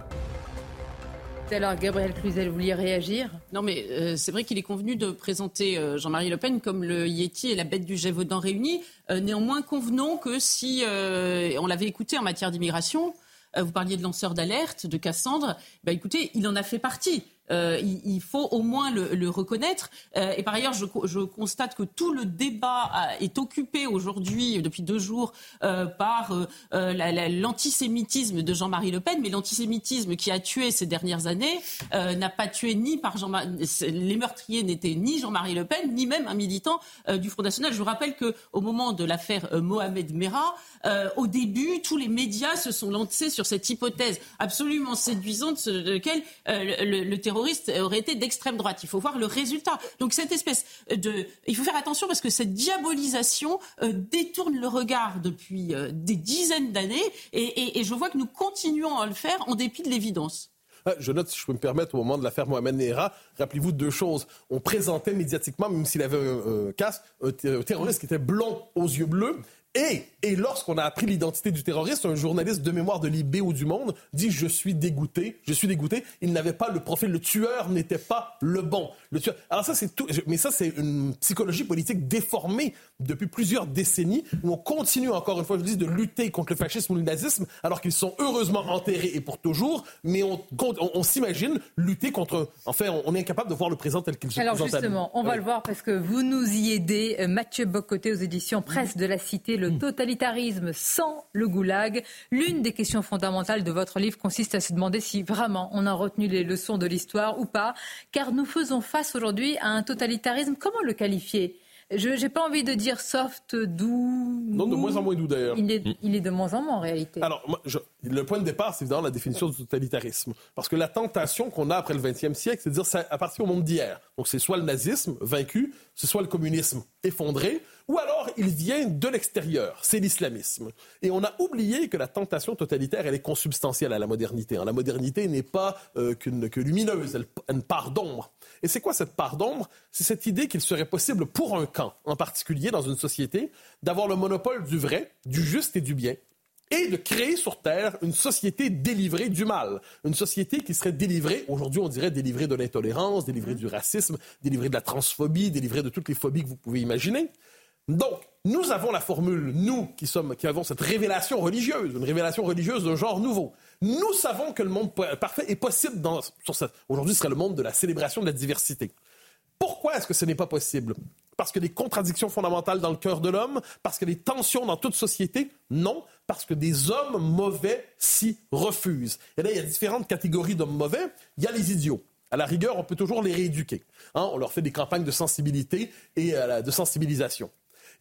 Alors, Gabriel Cluzel, vous vouliez réagir Non, mais euh, c'est vrai qu'il est convenu de présenter euh, Jean-Marie Le Pen comme le Yeti et la bête du Gévaudan réunis. Euh, néanmoins, convenons que si on l'avait écouté en matière d'immigration, vous parliez de lanceur d'alerte, de Cassandre, bah, écoutez, il en a fait partie. Il, faut au moins le, reconnaître. et par ailleurs, je, constate que tout le débat est occupé aujourd'hui, depuis deux jours, par l'antisémitisme de Jean-Marie Le Pen, mais l'antisémitisme qui a tué ces dernières années n'a pas tué ni par Jean les meurtriers n'étaient ni Jean-Marie Le Pen, ni même un militant du Front National. Je vous rappelle qu'au moment de l'affaire Mohamed Merah, au début, tous les médias se sont lancés sur cette hypothèse absolument séduisante selon laquelle le, le, terroriste aurait été d'extrême droite. Il faut voir le résultat. Donc cette espèce de... Il faut faire attention parce que cette diabolisation détourne le regard depuis des dizaines d'années et, je vois que nous continuons à le faire en dépit de l'évidence. Ah, je note, si je peux me permettre, au moment de l'affaire Mohamed Nera, rappelez-vous deux choses. On présentait médiatiquement, même s'il avait un, casque, un, terroriste qui était blond aux yeux bleus et, et lorsqu'on a appris l'identité du terroriste, un journaliste de mémoire de Libé ou du Monde dit Je suis dégoûté, je suis dégoûté. Il n'avait pas le profil, le tueur n'était pas le bon. Le tueur. Alors, ça, c'est tout. Mais ça, c'est une psychologie politique déformée depuis plusieurs décennies où on continue, encore une fois, je dis, de lutter contre le fascisme ou le nazisme alors qu'ils sont heureusement enterrés et pour toujours. Mais on, on, s'imagine lutter contre. Enfin, on est incapable de voir le présent tel qu'il se présente. Alors, justement, on va le voir parce que vous nous y aidez. Euh, Mathieu Bocoté aux éditions Presse de la Cité le hmm. totalitarisme sans le goulag. L'une des questions fondamentales de votre livre consiste à se demander si vraiment on a retenu les leçons de l'histoire ou pas, car nous faisons face aujourd'hui à un totalitarisme, comment le qualifier? Je n'ai pas envie de dire soft, doux. Non, de moins en moins doux d'ailleurs. Il est, il est de moins en moins en réalité. Alors, le point de départ, c'est évidemment la définition du totalitarisme. Parce que la tentation qu'on a après le 20e siècle, c'est de dire ça appartient au monde d'hier. Donc, c'est soit le nazisme vaincu, c'est soit le communisme effondré, ou alors il vient de l'extérieur, c'est l'islamisme. Et on a oublié que la tentation totalitaire, elle est consubstantielle à la modernité. Hein. La modernité n'est pas euh, qu'une que lumineuse, elle a une part d'ombre. Et c'est quoi cette part d'ombre? C'est cette idée qu'il serait possible pour un camp, en particulier dans une société, d'avoir le monopole du vrai, du juste et du bien, et de créer sur Terre une société délivrée du mal. Une société qui serait délivrée, aujourd'hui on dirait délivrée de l'intolérance, délivrée du racisme, délivrée de la transphobie, délivrée de toutes les phobies que vous pouvez imaginer. Donc, nous avons la formule, nous qui, sommes, qui avons cette révélation religieuse, une révélation religieuse d'un genre nouveau. Nous savons que le monde parfait est possible dans, aujourd'hui ce serait le monde de la célébration de la diversité. Pourquoi est-ce que ce n'est pas possible? Parce que des contradictions fondamentales dans le cœur de l'homme Parce que des tensions dans toute société? Non, parce que des hommes mauvais s'y refusent. Et là, il y a différentes catégories d'hommes mauvais. Il y a les idiots. À la rigueur, on peut toujours les rééduquer. Hein. on leur fait des campagnes de sensibilité et euh, de sensibilisation.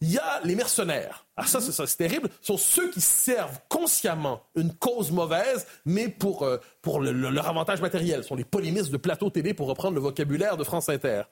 Il y a les mercenaires. Ah, ça, c'est terrible. Ce sont ceux qui servent consciemment une cause mauvaise, mais pour, euh, pour leur avantage matériel. Ce sont les polémistes de plateau télé, pour reprendre le vocabulaire de France Inter.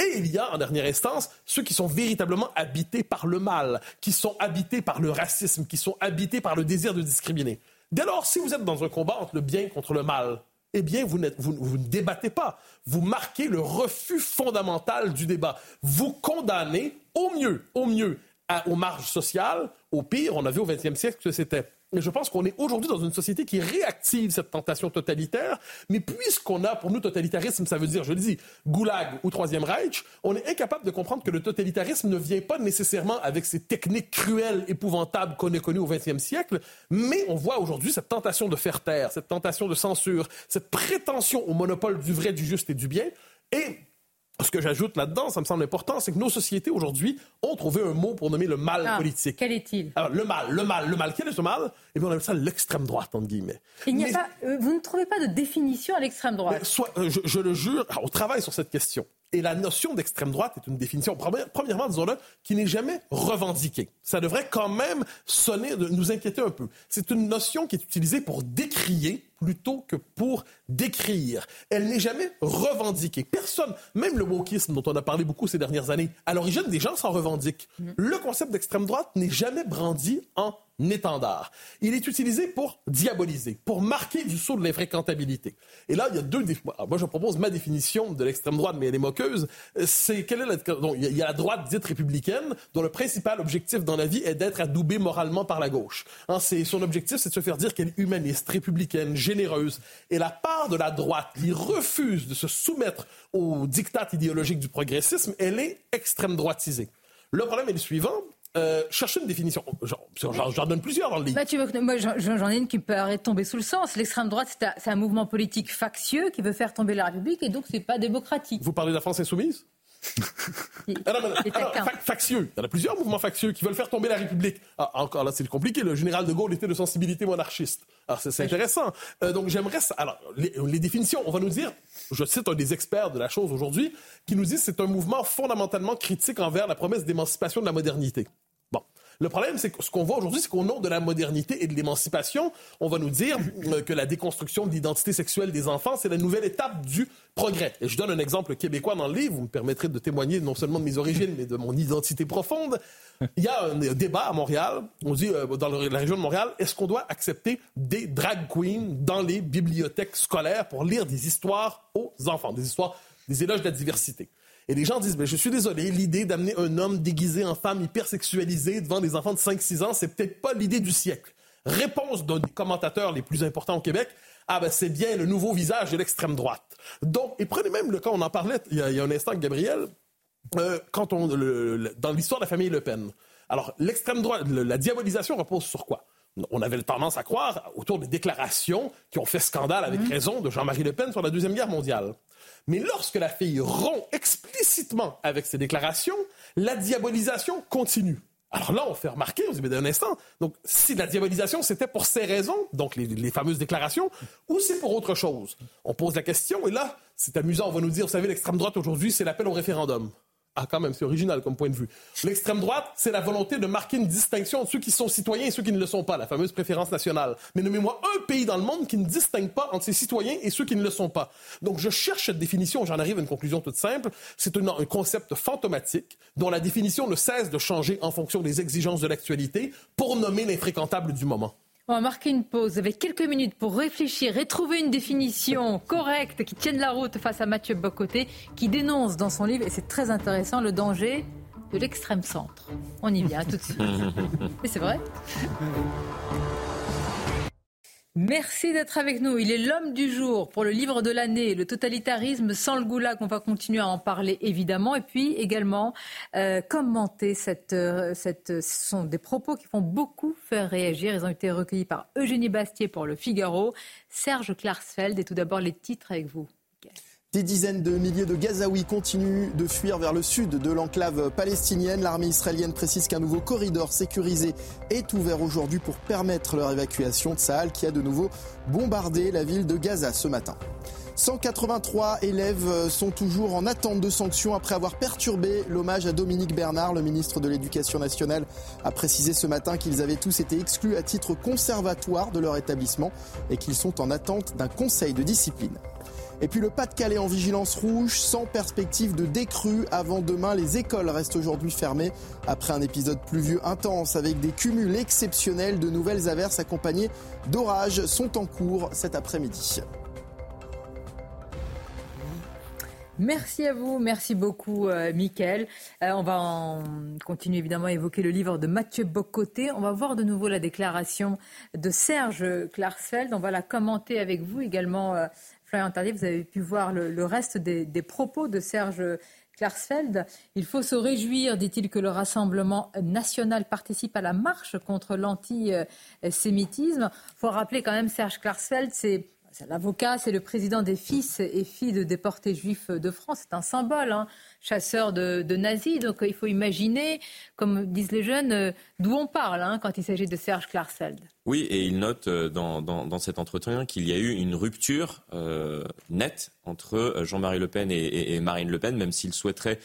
Et il y a, en dernière instance, ceux qui sont véritablement habités par le mal, qui sont habités par le racisme, qui sont habités par le désir de discriminer. Dès lors, si vous êtes dans un combat entre le bien contre le mal, eh bien, vous, vous, ne débattez pas. Vous marquez le refus fondamental du débat. Vous condamnez au mieux, au mieux, aux marges sociales. Au pire, on a vu au XXe siècle que c'était et je pense qu'on est aujourd'hui dans une société qui réactive cette tentation totalitaire. Mais puisqu'on a, pour nous, totalitarisme, ça veut dire, je le dis, goulag ou Troisième Reich, on est incapable de comprendre que le totalitarisme ne vient pas nécessairement avec ces techniques cruelles, épouvantables qu'on a connues au XXe siècle. Mais on voit aujourd'hui cette tentation de faire taire, cette tentation de censure, cette prétention au monopole du vrai, du juste et du bien. Et ce que j'ajoute là-dedans, ça me semble important, c'est que nos sociétés aujourd'hui ont trouvé un mot pour nommer le mal ah, politique. Quel est-il? Alors, le mal, le mal, le mal. Quel est ce mal? Eh bien, on appelle ça l'extrême droite, entre guillemets. Il n'y a pas, euh, vous ne trouvez pas de définition à l'extrême droite? soit, euh, je, je, le jure, on travaille sur cette question. Et la notion d'extrême droite est une définition, premièrement, disons-le, qui n'est jamais revendiquée. Ça devrait quand même sonner, de nous inquiéter un peu. C'est une notion qui est utilisée pour décrier plutôt que pour décrire. Elle n'est jamais revendiquée. Personne, même le wokisme dont on a parlé beaucoup ces dernières années, à l'origine, des gens s'en revendiquent. Mm. Le concept d'extrême droite n'est jamais brandi en étendard. Il est utilisé pour diaboliser, pour marquer du saut de l'infréquentabilité. Et là, il y a deux. moi, je propose ma définition de l'extrême droite, mais elle est moqueuse. C'est quelle est la... Donc, il y a la droite dite républicaine, dont le principal objectif dans la vie est d'être adoubée moralement par la gauche. Hein, c'est son objectif, c'est de se faire dire qu'elle est humaniste, républicaine, généreuse. Et la part de la droite qui refuse de se soumettre aux dictats idéologiques du progressisme, elle est extrême droitisée. Le problème est le suivant, euh, cherchez une définition. J'en donne plusieurs dans le livre. Mathieu, moi j'en ai une qui peut arrêter de tomber sous le sens. L'extrême droite, c'est un, mouvement politique factieux qui veut faire tomber la République et donc c'est pas démocratique. Vous parlez de la France insoumise? Ah factieux. Il y en a plusieurs mouvements factieux qui veulent faire tomber la République. Ah, encore là, c'est compliqué. Le général de Gaulle était de sensibilité monarchiste. Alors, c'est intéressant. Euh, donc, j'aimerais. Alors, les, les, définitions, on va nous dire, je cite un des experts de la chose aujourd'hui, qui nous dit que c'est un mouvement fondamentalement critique envers la promesse d'émancipation de la modernité. Le problème, c'est que ce qu'on voit aujourd'hui, c'est qu'au nom de la modernité et de l'émancipation, on va nous dire euh, que la déconstruction de l'identité sexuelle des enfants, c'est la nouvelle étape du progrès. Et je donne un exemple québécois dans le livre, vous me permettrez de témoigner non seulement de mes origines, mais de mon identité profonde. Il y a un débat à Montréal, on dit euh, dans la région de Montréal, est-ce qu'on doit accepter des drag queens dans les bibliothèques scolaires pour lire des histoires aux enfants, des histoires, des éloges de la diversité? Et les gens disent, ben, je suis désolé, l'idée d'amener un homme déguisé en femme hypersexualisée devant des enfants de 5-6 ans, c'est peut-être pas l'idée du siècle. Réponse d'un des commentateurs les plus importants au Québec, ah ben c'est bien le nouveau visage de l'extrême droite. Donc, et prenez même le cas, on en parlait il y a, un instant avec Gabriel, euh, quand on, dans l'histoire de la famille Le Pen. Alors, l'extrême droite, la diabolisation repose sur quoi? on avait tendance à croire autour des déclarations qui ont fait scandale avec mmh. raison de Jean-Marie Le Pen sur la Deuxième Guerre mondiale. Mais lorsque la fille rompt explicitement avec ses déclarations, la diabolisation continue. Alors là, on fait remarquer, on se dit, d'un instant, donc si la diabolisation, c'était pour ces raisons, donc les, fameuses déclarations, ou c'est pour autre chose? On pose la question, et là, c'est amusant, on va nous dire, vous savez, l'extrême droite aujourd'hui, c'est l'appel au référendum. Ah, quand même, c'est original comme point de vue. L'extrême droite, c'est la volonté de marquer une distinction entre ceux qui sont citoyens et ceux qui ne le sont pas, la fameuse préférence nationale. Mais nommez-moi un pays dans le monde qui ne distingue pas entre ses citoyens et ceux qui ne le sont pas. Donc, je cherche cette définition, j'en arrive à une conclusion toute simple. C'est un concept fantomatique dont la définition ne cesse de changer en fonction des exigences de l'actualité pour nommer l'infréquentable du moment. On va marquer une pause avec quelques minutes pour réfléchir et trouver une définition correcte qui tienne la route face à Mathieu Bocoté, qui dénonce dans son livre, et c'est très intéressant, le danger de l'extrême centre. On y vient tout de suite. Et c'est vrai Merci d'être avec nous. Il est l'homme du jour pour le livre de l'année, le totalitarisme sans le goulag. On va continuer à en parler évidemment. Et puis également euh, commenter cette, euh, cette, ce sont des propos qui font beaucoup faire réagir. Ils ont été recueillis par Eugénie Bastier pour Le Figaro, Serge Klarsfeld et tout d'abord les titres avec vous. Des dizaines de milliers de Gazaouis continuent de fuir vers le sud de l'enclave palestinienne. L'armée israélienne précise qu'un nouveau corridor sécurisé est ouvert aujourd'hui pour permettre leur évacuation de Sahel qui a de nouveau bombardé la ville de Gaza ce matin. 183 élèves sont toujours en attente de sanctions après avoir perturbé l'hommage à Dominique Bernard. Le ministre de l'Éducation nationale a précisé ce matin qu'ils avaient tous été exclus à titre conservatoire de leur établissement et qu'ils sont en attente d'un conseil de discipline. Et puis le Pas-de-Calais en vigilance rouge, sans perspective de décrue. Avant demain, les écoles restent aujourd'hui fermées après un épisode pluvieux intense avec des cumuls exceptionnels. De nouvelles averses accompagnées d'orages sont en cours cet après-midi. Merci à vous, merci beaucoup, euh, Mickaël. Euh, on va continuer évidemment à évoquer le livre de Mathieu Bocoté. On va voir de nouveau la déclaration de Serge Klarsfeld. On va la commenter avec vous également, euh, Florian vous avez pu voir le, reste des, propos de Serge Klarsfeld. Il faut se réjouir, dit-il, que le Rassemblement national participe à la marche contre l'antisémitisme. Il faut rappeler quand même, Serge Klarsfeld, c'est l'avocat, c'est le président des fils et filles de déportés juifs de France. C'est un symbole, hein, chasseur de, nazis. Donc il faut imaginer, comme disent les jeunes, euh, d'où on parle hein, quand il s'agit de Serge Klarsfeld. Oui, et il note euh, dans, cet entretien qu'il y a eu une rupture euh, nette entre Jean-Marie Le Pen et, Marine Le Pen, même s'il souhaiterait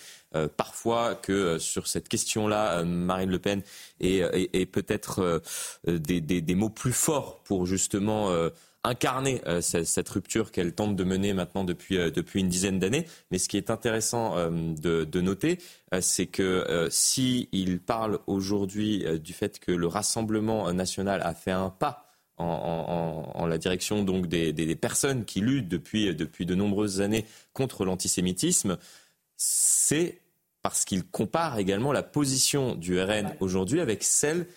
parfois que sur cette question-là, Marine Le Pen ait, peut-être des, des, mots plus forts pour justement incarner euh, cette, rupture qu'elle tente de mener maintenant depuis, euh, depuis une dizaine d'années. Mais ce qui est intéressant euh, de, noter, c'est que s'il parle aujourd'hui du fait que le Rassemblement national a fait un pas en, la direction donc des, des, personnes qui luttent depuis, depuis de nombreuses années contre l'antisémitisme, c'est parce qu'il compare également la position du RN aujourd'hui avec celle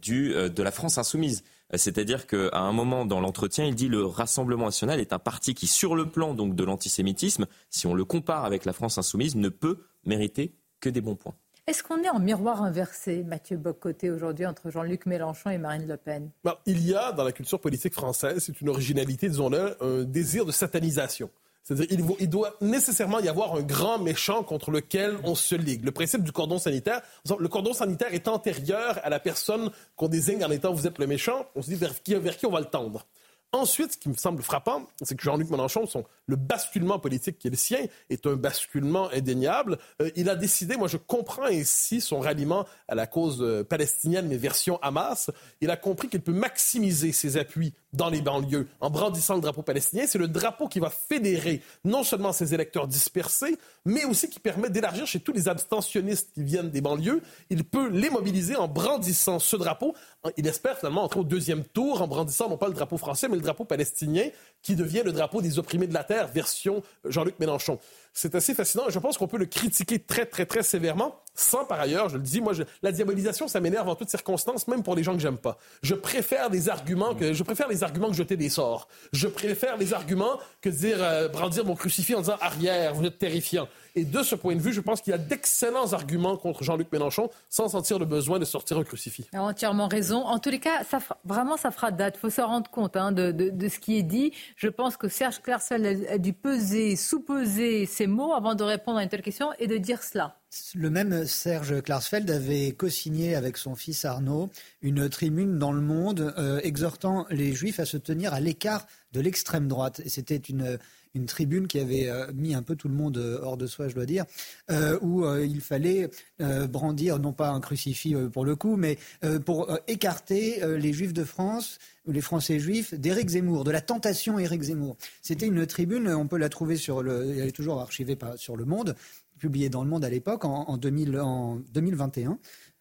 du, de la France insoumise. C'est-à-dire qu'à un moment dans l'entretien, il dit le Rassemblement national est un parti qui, sur le plan donc de l'antisémitisme, si on le compare avec la France insoumise, ne peut mériter que des bons points. Est-ce qu'on est en miroir inversé, Mathieu Bocoté, aujourd'hui, entre Jean-Luc Mélenchon et Marine Le Pen? Il y a, dans la culture politique française, c'est une originalité, disons-le, un désir de satanisation. C'est-à-dire il, doit nécessairement y avoir un grand méchant contre lequel on se ligue. Le principe du cordon sanitaire, le cordon sanitaire est antérieur à la personne qu'on désigne en étant vous êtes le méchant. On se dit vers qui, vers qui on va le tendre. Ensuite, ce qui me semble frappant, c'est que Jean-Luc Mélenchon, son, le basculement politique qui est le sien, est un basculement indéniable. Euh, il a décidé, moi je comprends ainsi son ralliement à la cause euh, palestinienne, mais version Hamas. Il a compris qu'il peut maximiser ses appuis dans les banlieues en brandissant le drapeau palestinien. C'est le drapeau qui va fédérer non seulement ses électeurs dispersés, mais aussi qui permet d'élargir chez tous les abstentionnistes qui viennent des banlieues. Il peut les mobiliser en brandissant ce drapeau. Il espère finalement entrer au deuxième tour en brandissant non pas le drapeau français, mais le drapeau palestinien, qui devient le drapeau des opprimés de la terre, version Jean-Luc Mélenchon. C'est assez fascinant je pense qu'on peut le critiquer très, très, très sévèrement, sans par ailleurs, je le dis, moi, la diabolisation, ça m'énerve en toutes circonstances, même pour les gens que j'aime pas. Je préfère des arguments je préfère les arguments que jeter des sorts. Je préfère les arguments que dire, euh, brandir mon crucifix en disant arrière, vous êtes terrifiant. Et de ce point de vue, je pense qu'il y a d'excellents arguments contre Jean-Luc Mélenchon sans sentir le besoin de sortir un crucifix. A entièrement raison. En tous les cas, vraiment, ça fera date. Il faut se rendre compte hein, de, ce qui est dit. Je pense que Serge Clarsel a, dû peser, sous-peser ses mots avant de répondre à une telle question et de dire cela. Le même Serge Klarsfeld avait co-signé avec son fils Arnaud une tribune dans le monde euh, exhortant les juifs à se tenir à l'écart de l'extrême droite. Et c'était une une tribune qui avait euh, mis un peu tout le monde euh, hors de soi, je dois dire, euh, où il fallait brandir, non pas un crucifix pour le coup, mais pour écarter les Juifs de France les Français juifs d'Éric Zemmour, de la tentation Éric Zemmour. C'était une tribune, on peut la trouver sur le, elle est toujours archivée sur Le Monde, publiée dans Le Monde à l'époque en, en 2021.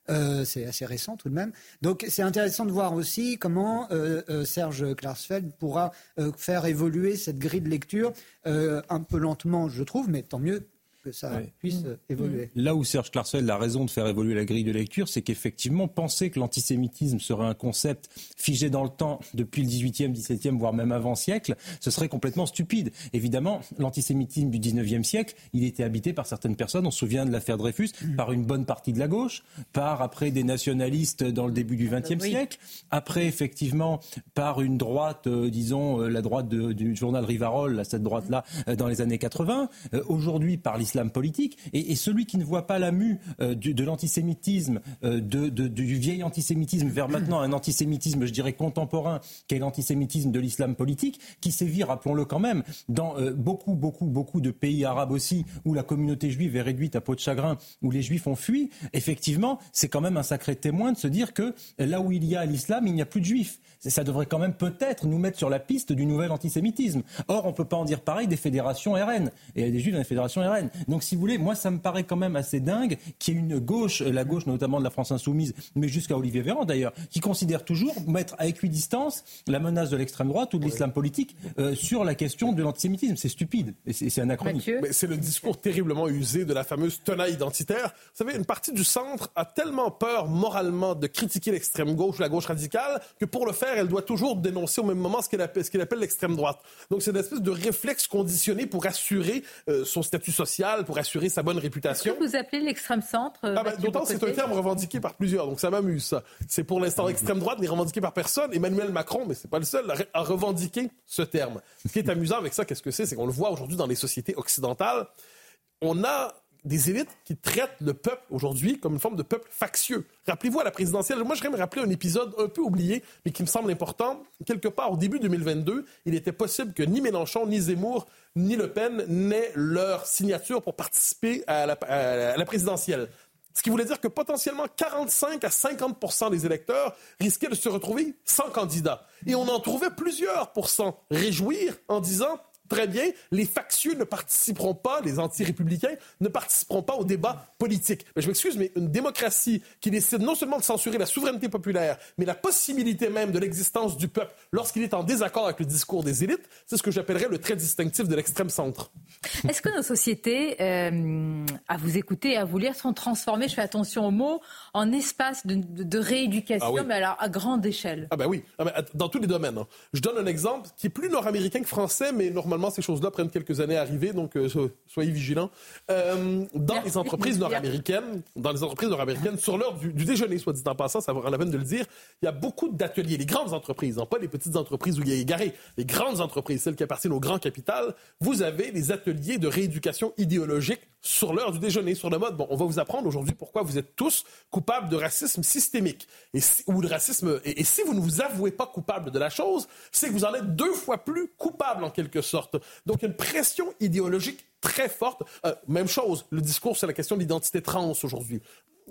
Euh, c'est assez récent tout de même. Donc c'est intéressant de voir aussi comment euh, euh, Serge Klarsfeld pourra faire évoluer cette grille de lecture un peu lentement, je trouve, mais tant mieux que ça puisse euh, évoluer. Là où Serge Klarsfeld a raison de faire évoluer la grille de lecture, c'est qu'effectivement, penser que l'antisémitisme serait un concept figé dans le temps depuis le 18e, 17e, voire même avant siècle, ce serait complètement stupide. Évidemment, l'antisémitisme du 19e siècle, il était habité par certaines personnes, on se souvient de l'affaire Dreyfus, par une bonne partie de la gauche, par après des nationalistes dans le début du 20e siècle, après effectivement par une droite, euh, disons, euh, la droite du journal Rivarol, cette droite-là, dans les années 80, aujourd'hui par l'islam politique. Et, celui qui ne voit pas la mue euh, de l'antisémitisme, euh, du vieil antisémitisme vers maintenant un antisémitisme, je dirais, contemporain, qui est l'antisémitisme de l'islam politique, qui sévit, rappelons-le quand même, dans euh, beaucoup, beaucoup, beaucoup de pays arabes aussi, où la communauté juive est réduite à peau de chagrin, où les juifs ont fui, effectivement, c'est quand même un sacré témoin de se dire que là où il y a l'islam, il n'y a plus de juifs. Ça devrait quand même peut-être nous mettre sur la piste du nouvel antisémitisme. Or, on ne peut pas en dire pareil des fédérations RN. Et il y a des juifs dans les fédérations RN. Donc, si vous voulez, moi, ça me paraît quand même assez dingue qu'il y ait une gauche, la gauche notamment de la France insoumise, mais jusqu'à Olivier Véran d'ailleurs, qui considère toujours mettre à équidistance la menace de l'extrême droite ou de l'islam politique euh, sur la question de l'antisémitisme. C'est stupide et c'est anachronique. C'est le discours terriblement usé de la fameuse tenaille identitaire. Vous savez, une partie du centre a tellement peur moralement de critiquer l'extrême gauche ou la gauche radicale que pour le faire, elle doit toujours dénoncer au même moment ce qu'elle appelle, appelle l'extrême droite. Donc c'est une espèce de réflexe conditionné pour assurer euh, son statut social pour assurer sa bonne réputation. Que vous appelez l'extrême centre ah ben, D'autant c'est un terme revendiqué par plusieurs, donc ça m'amuse ça. C'est pour l'instant mhm. l'extrême droite n'est revendiqué par personne. Emmanuel Macron, mais c'est pas le seul, a revendiqué ce terme. Ce qui est amusant avec ça, qu'est-ce que c'est? C'est qu'on le voit aujourd'hui dans les sociétés occidentales. On a des élites qui traitent le peuple aujourd'hui comme une forme de peuple factieux. Rappelez-vous à la présidentielle, moi j'aimerais me rappeler un épisode un peu oublié, mais qui me semble important. Quelque part au début 2022, il était possible que ni Mélenchon, ni Zemmour, ni Le Pen n'aient leur signature pour participer à la, à la présidentielle. Ce qui voulait dire que potentiellement 45 à 50 des électeurs risquaient de se retrouver sans candidat. Et on en trouvait plusieurs pour s'en réjouir en disant Très bien, les factieux ne participeront pas, les anti-républicains ne participeront pas au débat politique. Mais je m'excuse, mais une démocratie qui décide non seulement de censurer la souveraineté populaire, mais la possibilité même de l'existence du peuple lorsqu'il est en désaccord avec le discours des élites, c'est ce que j'appellerais le trait distinctif de l'extrême centre. Est-ce que nos sociétés, euh, à vous écouter et à vous lire, sont transformées, je fais attention aux mots, en espace de, rééducation, ah mais alors à grande échelle? Ah ben oui, ah ben, dans tous les domaines. Hein. Je donne un exemple qui est plus nord-américain que français, mais normalement normalement, ces choses-là prennent quelques années à arriver, donc euh, soyez vigilants. Euh, dans les entreprises nord-américaines, dans les entreprises nord-américaines, sur l'heure du, déjeuner, soit dit en passant, ça vaut la peine de le dire, il y a beaucoup d'ateliers. Les grandes entreprises, non pas les petites entreprises où il y a égaré, les grandes entreprises, celles qui appartiennent au grand capital, vous avez des ateliers de rééducation idéologique sur l'heure du déjeuner, sur le mode, bon, on va vous apprendre aujourd'hui pourquoi vous êtes tous coupables de racisme systémique et ou de racisme. Et, et si vous ne vous avouez pas coupable de la chose, c'est que vous en êtes deux fois plus coupable en quelque sorte. Donc, une pression idéologique très forte. Euh, même chose, le discours sur la question de l'identité trans aujourd'hui.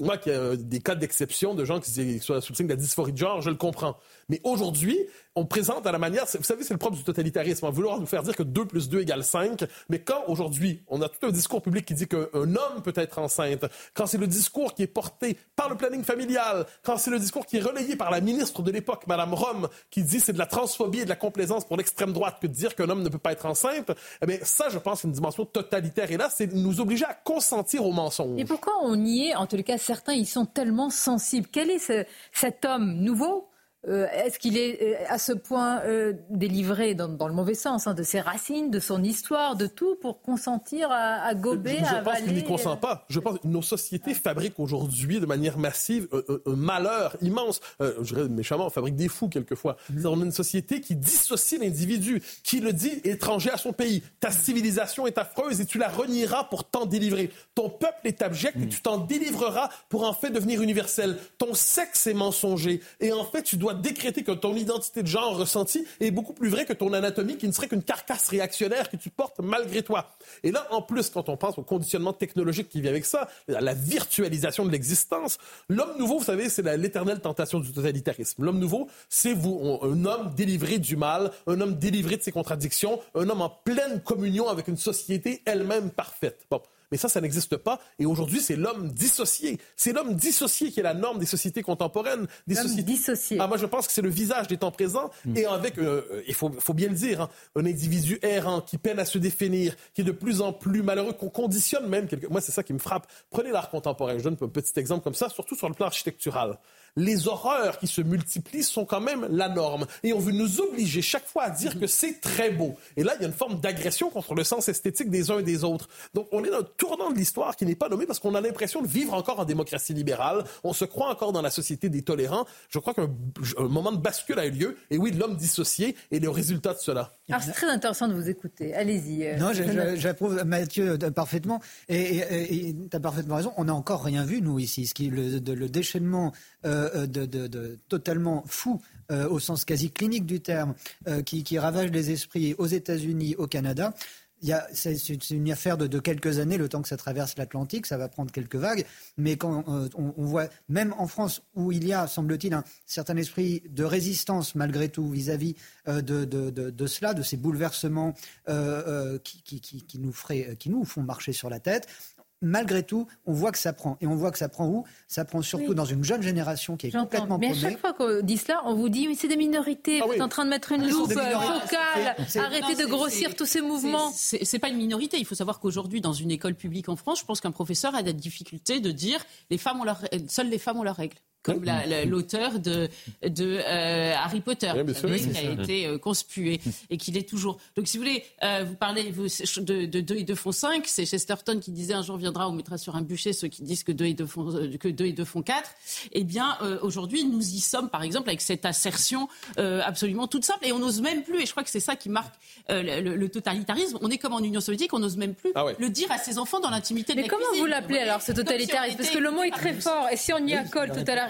Moi, qu'il y a des cas d'exception de gens qui sont sous le signe de la dysphorie de genre, je le comprends. Mais aujourd'hui, on présente à la manière, vous savez, c'est le propre du totalitarisme, vouloir nous faire dire que 2 plus 2 égale 5, mais quand aujourd'hui, on a tout un discours public qui dit qu'un homme peut être enceinte, quand c'est le discours qui est porté par le planning familial, quand c'est le discours qui est relayé par la ministre de l'époque, Madame Rome, qui dit c'est de la transphobie et de la complaisance pour l'extrême droite que de dire qu'un homme ne peut pas être enceinte, eh bien, ça, je pense, c'est une dimension totalitaire. Et là, c'est nous obliger à consentir au mensonge. Et pourquoi on y est En les cas, certains, ils sont tellement sensibles. Quel est cet homme nouveau euh, est-ce qu'il est euh, à ce point euh, délivré dans, le mauvais sens hein, de ses racines, de son histoire, de tout pour consentir à, gober, je, à pense qu'il n'y consent pas. Je pense que nos sociétés fabriquent aujourd'hui de manière massive un, malheur immense. je dirais méchamment, on fabrique des fous quelquefois. Mm-hmm. On a une société qui dissocie l'individu, qui le dit étranger à son pays. Ta civilisation est affreuse et tu la renieras pour t'en délivrer. Ton peuple est abject et mm. tu t'en délivreras pour en fait devenir universel. Ton sexe est mensonger et en fait tu dois décréter que ton identité de genre ressentie est beaucoup plus vraie que ton anatomie qui ne serait qu'une carcasse réactionnaire que tu portes malgré toi. Et là, en plus, quand on pense au conditionnement technologique qui vient avec ça, la virtualisation de l'existence, l'homme nouveau, vous savez, c'est l'éternelle tentation du totalitarisme. L'homme nouveau, c'est vous, un homme délivré du mal, un homme délivré de ses contradictions, un homme en pleine communion avec une société elle-même parfaite. Bon. Mais ça, ça n'existe pas. Et aujourd'hui, c'est l'homme dissocié. C'est l'homme dissocié qui est la norme des sociétés contemporaines. Des sociétés... dissocié. Ah, moi, je pense que c'est le visage des temps présents. Mm. Et avec, euh, il faut, faut, bien le dire, hein, un individu errant qui peine à se définir, qui est de plus en plus malheureux, qu'on conditionne même. Quelque... Moi, c'est ça qui me frappe. Prenez l'art contemporain. Je donne un petit exemple comme ça, surtout sur le plan architectural les horreurs qui se multiplient sont quand même la norme. Et on veut nous obliger chaque fois à dire que c'est très beau. Et là, il y a une forme d'agression contre le sens esthétique des uns et des autres. Donc, on est dans un tournant de l'histoire qui n'est pas nommé parce qu'on a l'impression de vivre encore en démocratie libérale. On se croit encore dans la société des tolérants. Je crois qu'un moment de bascule a eu lieu. Et oui, l'homme dissocié est le résultat de cela. Alors, c'est très intéressant de vous écouter. Allez-y. Euh, non, j'approuve Mathieu parfaitement. Et tu as parfaitement raison. On n'a encore rien vu, nous, ici. Ce qui, le, le déchaînement euh, de, totalement fou euh, au sens quasi clinique du terme, euh, qui, ravage les esprits aux États-Unis, au Canada. C'est une affaire de, quelques années, le temps que ça traverse l'Atlantique, ça va prendre quelques vagues. Mais quand on, voit, même en France, où il y a, semble-t-il, un certain esprit de résistance malgré tout vis-à-vis de, cela, de ces bouleversements qui, nous qui nous font marcher sur la tête, malgré tout, on voit que ça prend. Et on voit que ça prend où? Ça prend surtout dans une jeune génération qui est complètement Mais à chaque fois qu'on dit cela, on vous dit, mais c'est des minorités, ah vous êtes en train de mettre une ah, loupe focale, arrêtez de grossir tous ces mouvements. C'est pas une minorité. Il faut savoir qu'aujourd'hui, dans une école publique en France, je pense qu'un professeur a la difficulté de dire, les femmes ont leur... seules les femmes ont leurs règles comme l'auteur de, de euh, Harry Potter, qui a été euh, conspué et qu'il est toujours. Donc, si vous voulez, euh, vous parlez de, de 2 et 2 font 5. C'est Chesterton qui disait un jour viendra, on mettra sur un bûcher ceux qui disent que 2 et 2 font, que 2 et 2 font 4. Eh bien, aujourd'hui, nous y sommes, par exemple, avec cette assertion absolument toute simple. Et on n'ose même plus, et je crois que c'est ça qui marque le, totalitarisme, on est comme en Union soviétique, on n'ose même plus ah le dire à ses enfants dans l'intimité de Mais comment vous l'appelez alors, ce totalitarisme Parce que le mot est très fort. Et si on y accole tout à la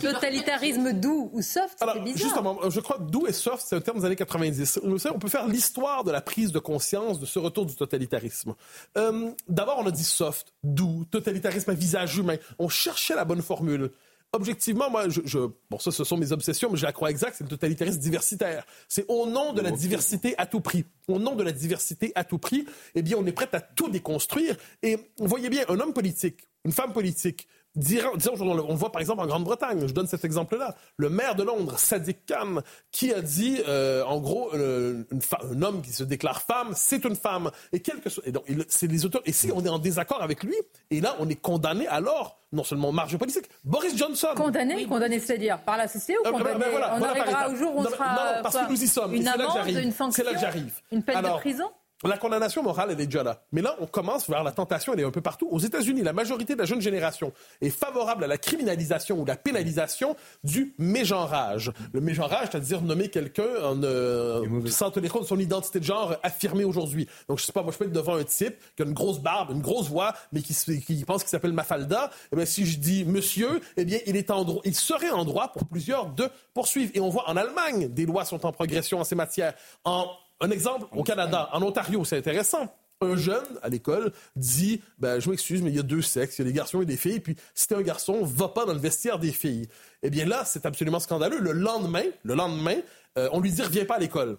totalitarisme doux ou soft, c'est bizarre. Justement, je crois que doux et soft, c'est un terme des années 90. On peut faire l'histoire de la prise de conscience de ce retour du totalitarisme. Euh, d'abord, on a dit soft, doux, totalitarisme à visage humain. On cherchait la bonne formule objectivement, moi, je, bon, ça, ce sont mes obsessions, mais je la crois exacte, c'est le totalitarisme diversitaire. C'est au nom de la diversité à tout prix. Au nom de la diversité à tout prix, eh bien, on est prêt à tout déconstruire. Et vous voyez bien, un homme politique, une femme politique, disons, on voit par exemple en Grande-Bretagne, je donne cet exemple-là, le maire de Londres, Sadiq Khan, qui a dit, euh, en gros, euh, un homme qui se déclare femme, c'est une femme. Et quelque et donc, c'est les auteurs. Et si on est en désaccord avec lui, et là, on est condamné alors, non seulement marge politique, Boris Johnson. Condamné, condamné, c'est-à-dire par la société ou euh, condamné? ben, On arrivera au jour où on sera. Non, parce que nous y sommes. Une amende, une C'est là que j'arrive. Une peine de prison? La condamnation morale, elle est déjà là. Mais là, on commence vers la tentation, elle est un peu partout. Aux États-Unis, la majorité de la jeune génération est favorable à la criminalisation ou la pénalisation du mégenrage. Le mégenrage, c'est-à-dire nommer quelqu'un en, euh, sans tenir compte de son identité de genre affirmée aujourd'hui. Donc, je sais pas, moi, je peux être devant un type qui a une grosse barbe, une grosse voix, mais qui, qui pense qu'il s'appelle Mafalda. Eh bien, si je dis monsieur, eh bien, il, est en droit, il serait en droit pour plusieurs de poursuivre. Et on voit en Allemagne, des lois sont en progression en ces matières. En un exemple, au Canada, en Ontario, c'est intéressant. Un jeune à l'école dit ben, Je m'excuse, mais il y a deux sexes, il y a des garçons et des filles, puis si t'es un garçon, va pas dans le vestiaire des filles. Eh bien là, c'est absolument scandaleux. Le lendemain, le lendemain, euh, on lui dit Reviens pas à l'école.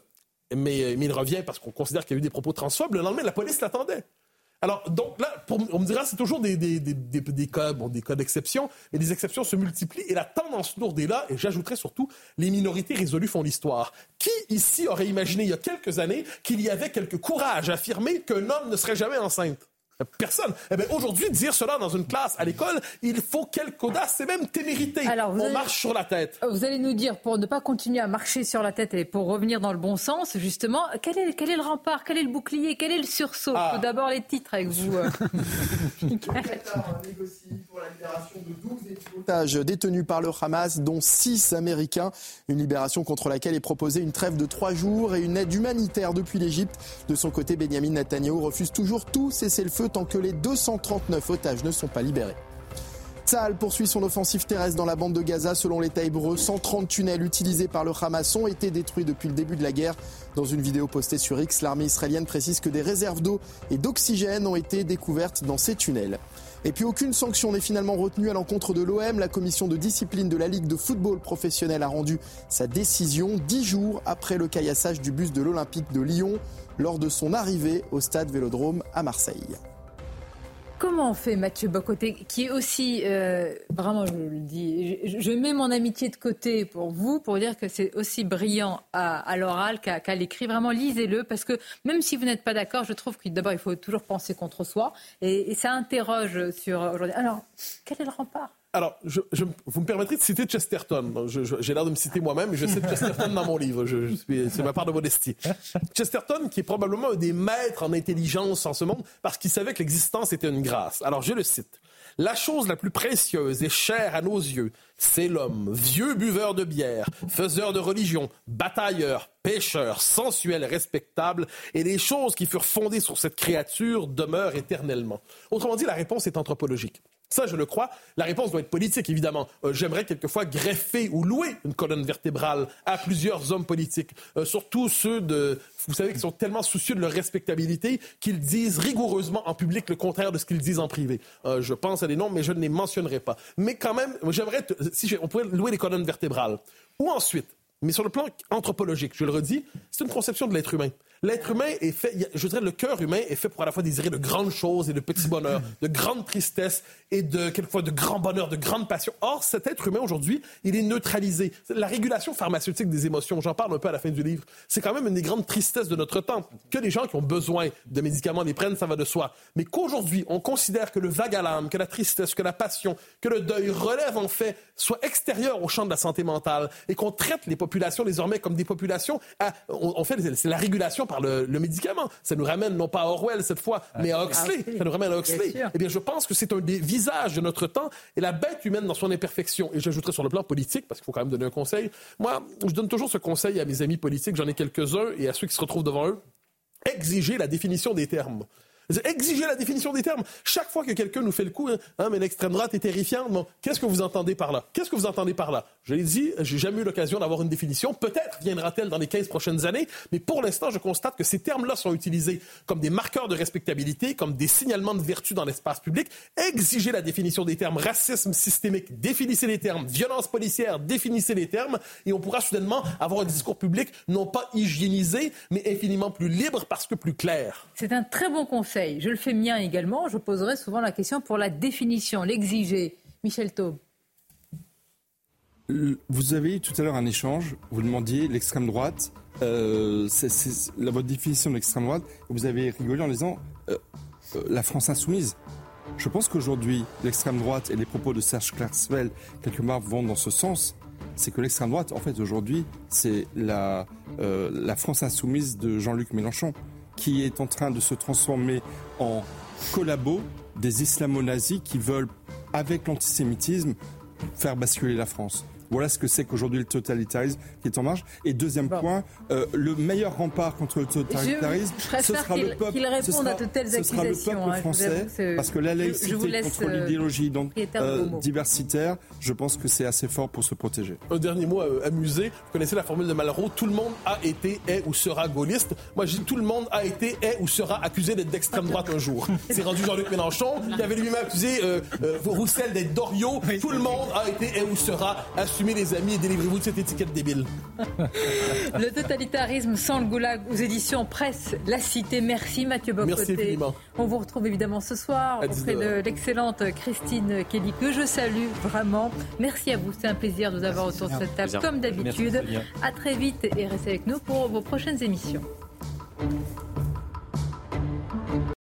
Mais, mais il revient parce qu'on considère qu'il y a eu des propos transphobes. Le lendemain, la police l'attendait. Alors, donc là, on me dira, c'est toujours des, des, des, cas, des cas d'exception, mais les exceptions se multiplient et la tendance lourde est là, et j'ajouterais surtout, les minorités résolues font l'histoire. Qui ici aurait imaginé il y a quelques années qu'il y avait quelque courage à affirmer qu'un homme ne serait jamais enceinte? Personne. Eh bien, aujourd'hui, dire cela dans une classe à l'école, il faut quelque audace, c'est même témérité. Alors, On marche sur la tête. Vous allez nous dire, pour ne pas continuer à marcher sur la tête et pour revenir dans le bon sens, justement, quel est, quel est le rempart, quel est le bouclier, quel est le sursaut? Ah. Tout d'abord les titres avec vous. Euh. pour la libération de 12 détenus par le Hamas, dont 6 Américains. Une libération contre laquelle est proposée une trêve de 3 jours et une aide humanitaire depuis l'Égypte. De son côté, Benjamin Netanyahu refuse toujours tout cessez-le-feu tant que les 239 otages ne sont pas libérés. Tsahal poursuit son offensive terrestre dans la bande de Gaza. Selon l'État hébreu, 130 tunnels utilisés par le Hamas ont été détruits depuis le début de la guerre. Dans une vidéo postée sur X, l'armée israélienne précise que des réserves d'eau et d'oxygène ont été découvertes dans ces tunnels. Et puis aucune sanction n'est finalement retenue à l'encontre de l'OM. La commission de discipline de la Ligue de football professionnel a rendu sa décision dix jours après le caillassage du bus de l'Olympique de Lyon lors de son arrivée au stade Vélodrome à Marseille. Comment on fait Mathieu Bocoté, qui est aussi, euh, vraiment je le dis, je, mets mon amitié de côté pour vous, pour dire que c'est aussi brillant à, l'oral qu'à l'écrit. Vraiment, lisez-le, parce que même si vous n'êtes pas d'accord, je trouve que d'abord, il faut toujours penser contre soi, et, et ça interroge sur aujourd'hui. Alors, quel est le rempart? Alors, vous me permettrez de citer Chesterton. J'ai l'air de me citer moi-même, mais je cite Chesterton dans mon livre. C'est ma part de modestie. Chesterton, qui est probablement un des maîtres en intelligence en ce monde, parce qu'il savait que l'existence était une grâce. Alors, je le cite. La chose la plus précieuse et chère à nos yeux, c'est l'homme, vieux buveur de bière, faiseur de religion, batailleur, pêcheur, sensuel, respectable, et les choses qui furent fondées sur cette créature demeurent éternellement. Autrement dit, la réponse est anthropologique. Ça, je le crois. La réponse doit être politique, évidemment. Euh, j'aimerais quelquefois greffer ou louer une colonne vertébrale à plusieurs hommes politiques, euh, surtout ceux de, vous savez, qui sont tellement soucieux de leur respectabilité qu'ils disent rigoureusement en public le contraire de ce qu'ils disent en privé. Euh, je pense à des noms, mais je ne les mentionnerai pas. Mais quand même, j'aimerais, si on pourrait louer les colonnes vertébrales. Ou ensuite, mais sur le plan anthropologique, je le redis, c'est une conception de l'être humain. L'être humain est fait, je dirais, le cœur humain est fait pour à la fois désirer de grandes choses et de petits bonheurs, de grandes tristesses et de, quelquefois, de grands bonheurs, de grandes passions. Or, cet être humain, aujourd'hui, il est neutralisé. La régulation pharmaceutique des émotions, j'en parle un peu à la fin du livre, c'est quand même une des grandes tristesses de notre temps. Que les gens qui ont besoin de médicaments les prennent, ça va de soi. Mais qu'aujourd'hui, on considère que le vague à l'âme, que la tristesse, que la passion, que le deuil relève en fait, soit extérieur au champ de la santé mentale et qu'on traite les populations désormais comme des populations à, on fait, c'est la régulation par le, médicament. Ça nous ramène non pas à Orwell cette fois, ah, mais à Huxley. Ça nous ramène à Huxley. Eh bien, je pense que c'est un des visages de notre temps et la bête humaine dans son imperfection. Et j'ajouterais sur le plan politique, parce qu'il faut quand même donner un conseil. Moi, je donne toujours ce conseil à mes amis politiques, j'en ai quelques-uns, et à ceux qui se retrouvent devant eux. Exiger la définition des termes. Exiger la définition des termes. Chaque fois que quelqu'un nous fait le coup, hein, hein mais l'extrême droite est terrifiante, qu'est-ce que vous entendez par là? Qu'est-ce que vous entendez par là? Je l'ai dit, j'ai jamais eu l'occasion d'avoir une définition. Peut-être viendra-t-elle dans les 15 prochaines années, mais pour l'instant, je constate que ces termes-là sont utilisés comme des marqueurs de respectabilité, comme des signalements de vertu dans l'espace public. Exiger la définition des termes racisme systémique, définissez les termes violence policière, définissez les termes, et on pourra soudainement avoir un discours public non pas hygiénisé, mais infiniment plus libre parce que plus clair. C'est un très bon conseil je le fais mien également. Je poserai souvent la question pour la définition, l'exiger. Michel Taube. Vous avez eu tout à l'heure un échange, vous demandiez l'extrême droite, euh, c'est la, votre définition de l'extrême droite, vous avez rigolé en disant euh, euh, la France insoumise. Je pense qu'aujourd'hui, l'extrême droite et les propos de Serge Klarsfeld, quelque part, vont dans ce sens. C'est que l'extrême droite, en fait, aujourd'hui, c'est la France insoumise de Jean-Luc Mélenchon. Qui est en train de se transformer en collabo des islamo-nazis qui veulent, avec l'antisémitisme, faire basculer la France. Voilà ce que c'est qu'aujourd'hui le totalitarisme qui est en marche. Et deuxième point, euh, le meilleur rempart contre le totalitarisme, ce sera le peuple, ce sera, ce sera le peuple hein, français, parce que la laïcité contre euh, l'idéologie donc euh, diversitaire, je pense que c'est assez fort pour se protéger. Un dernier mot euh, amusé. Vous connaissez la formule de Malraux Tout le monde a été, est ou sera gaulliste. Moi, je dis tout le monde a été, est ou sera accusé d'être d'extrême droite un jour. C'est rendu Jean-Luc Mélenchon qui avait lui-même accusé euh, euh, Roussel d'être Doriot. Tout le monde a été, est ou sera. Assumez les amis et délivrez-vous de cette étiquette débile. Le totalitarisme sans le goulag aux éditions Presse La Cité. Merci Mathieu Bocoté. Merci infiniment. On vous retrouve évidemment ce soir auprès 19 de l'excellente Christine Kelly que je salue vraiment. Merci à vous, c'est un plaisir de vous avoir autour de cette table Plaisir. comme d'habitude. À très vite et restez avec nous pour vos prochaines émissions.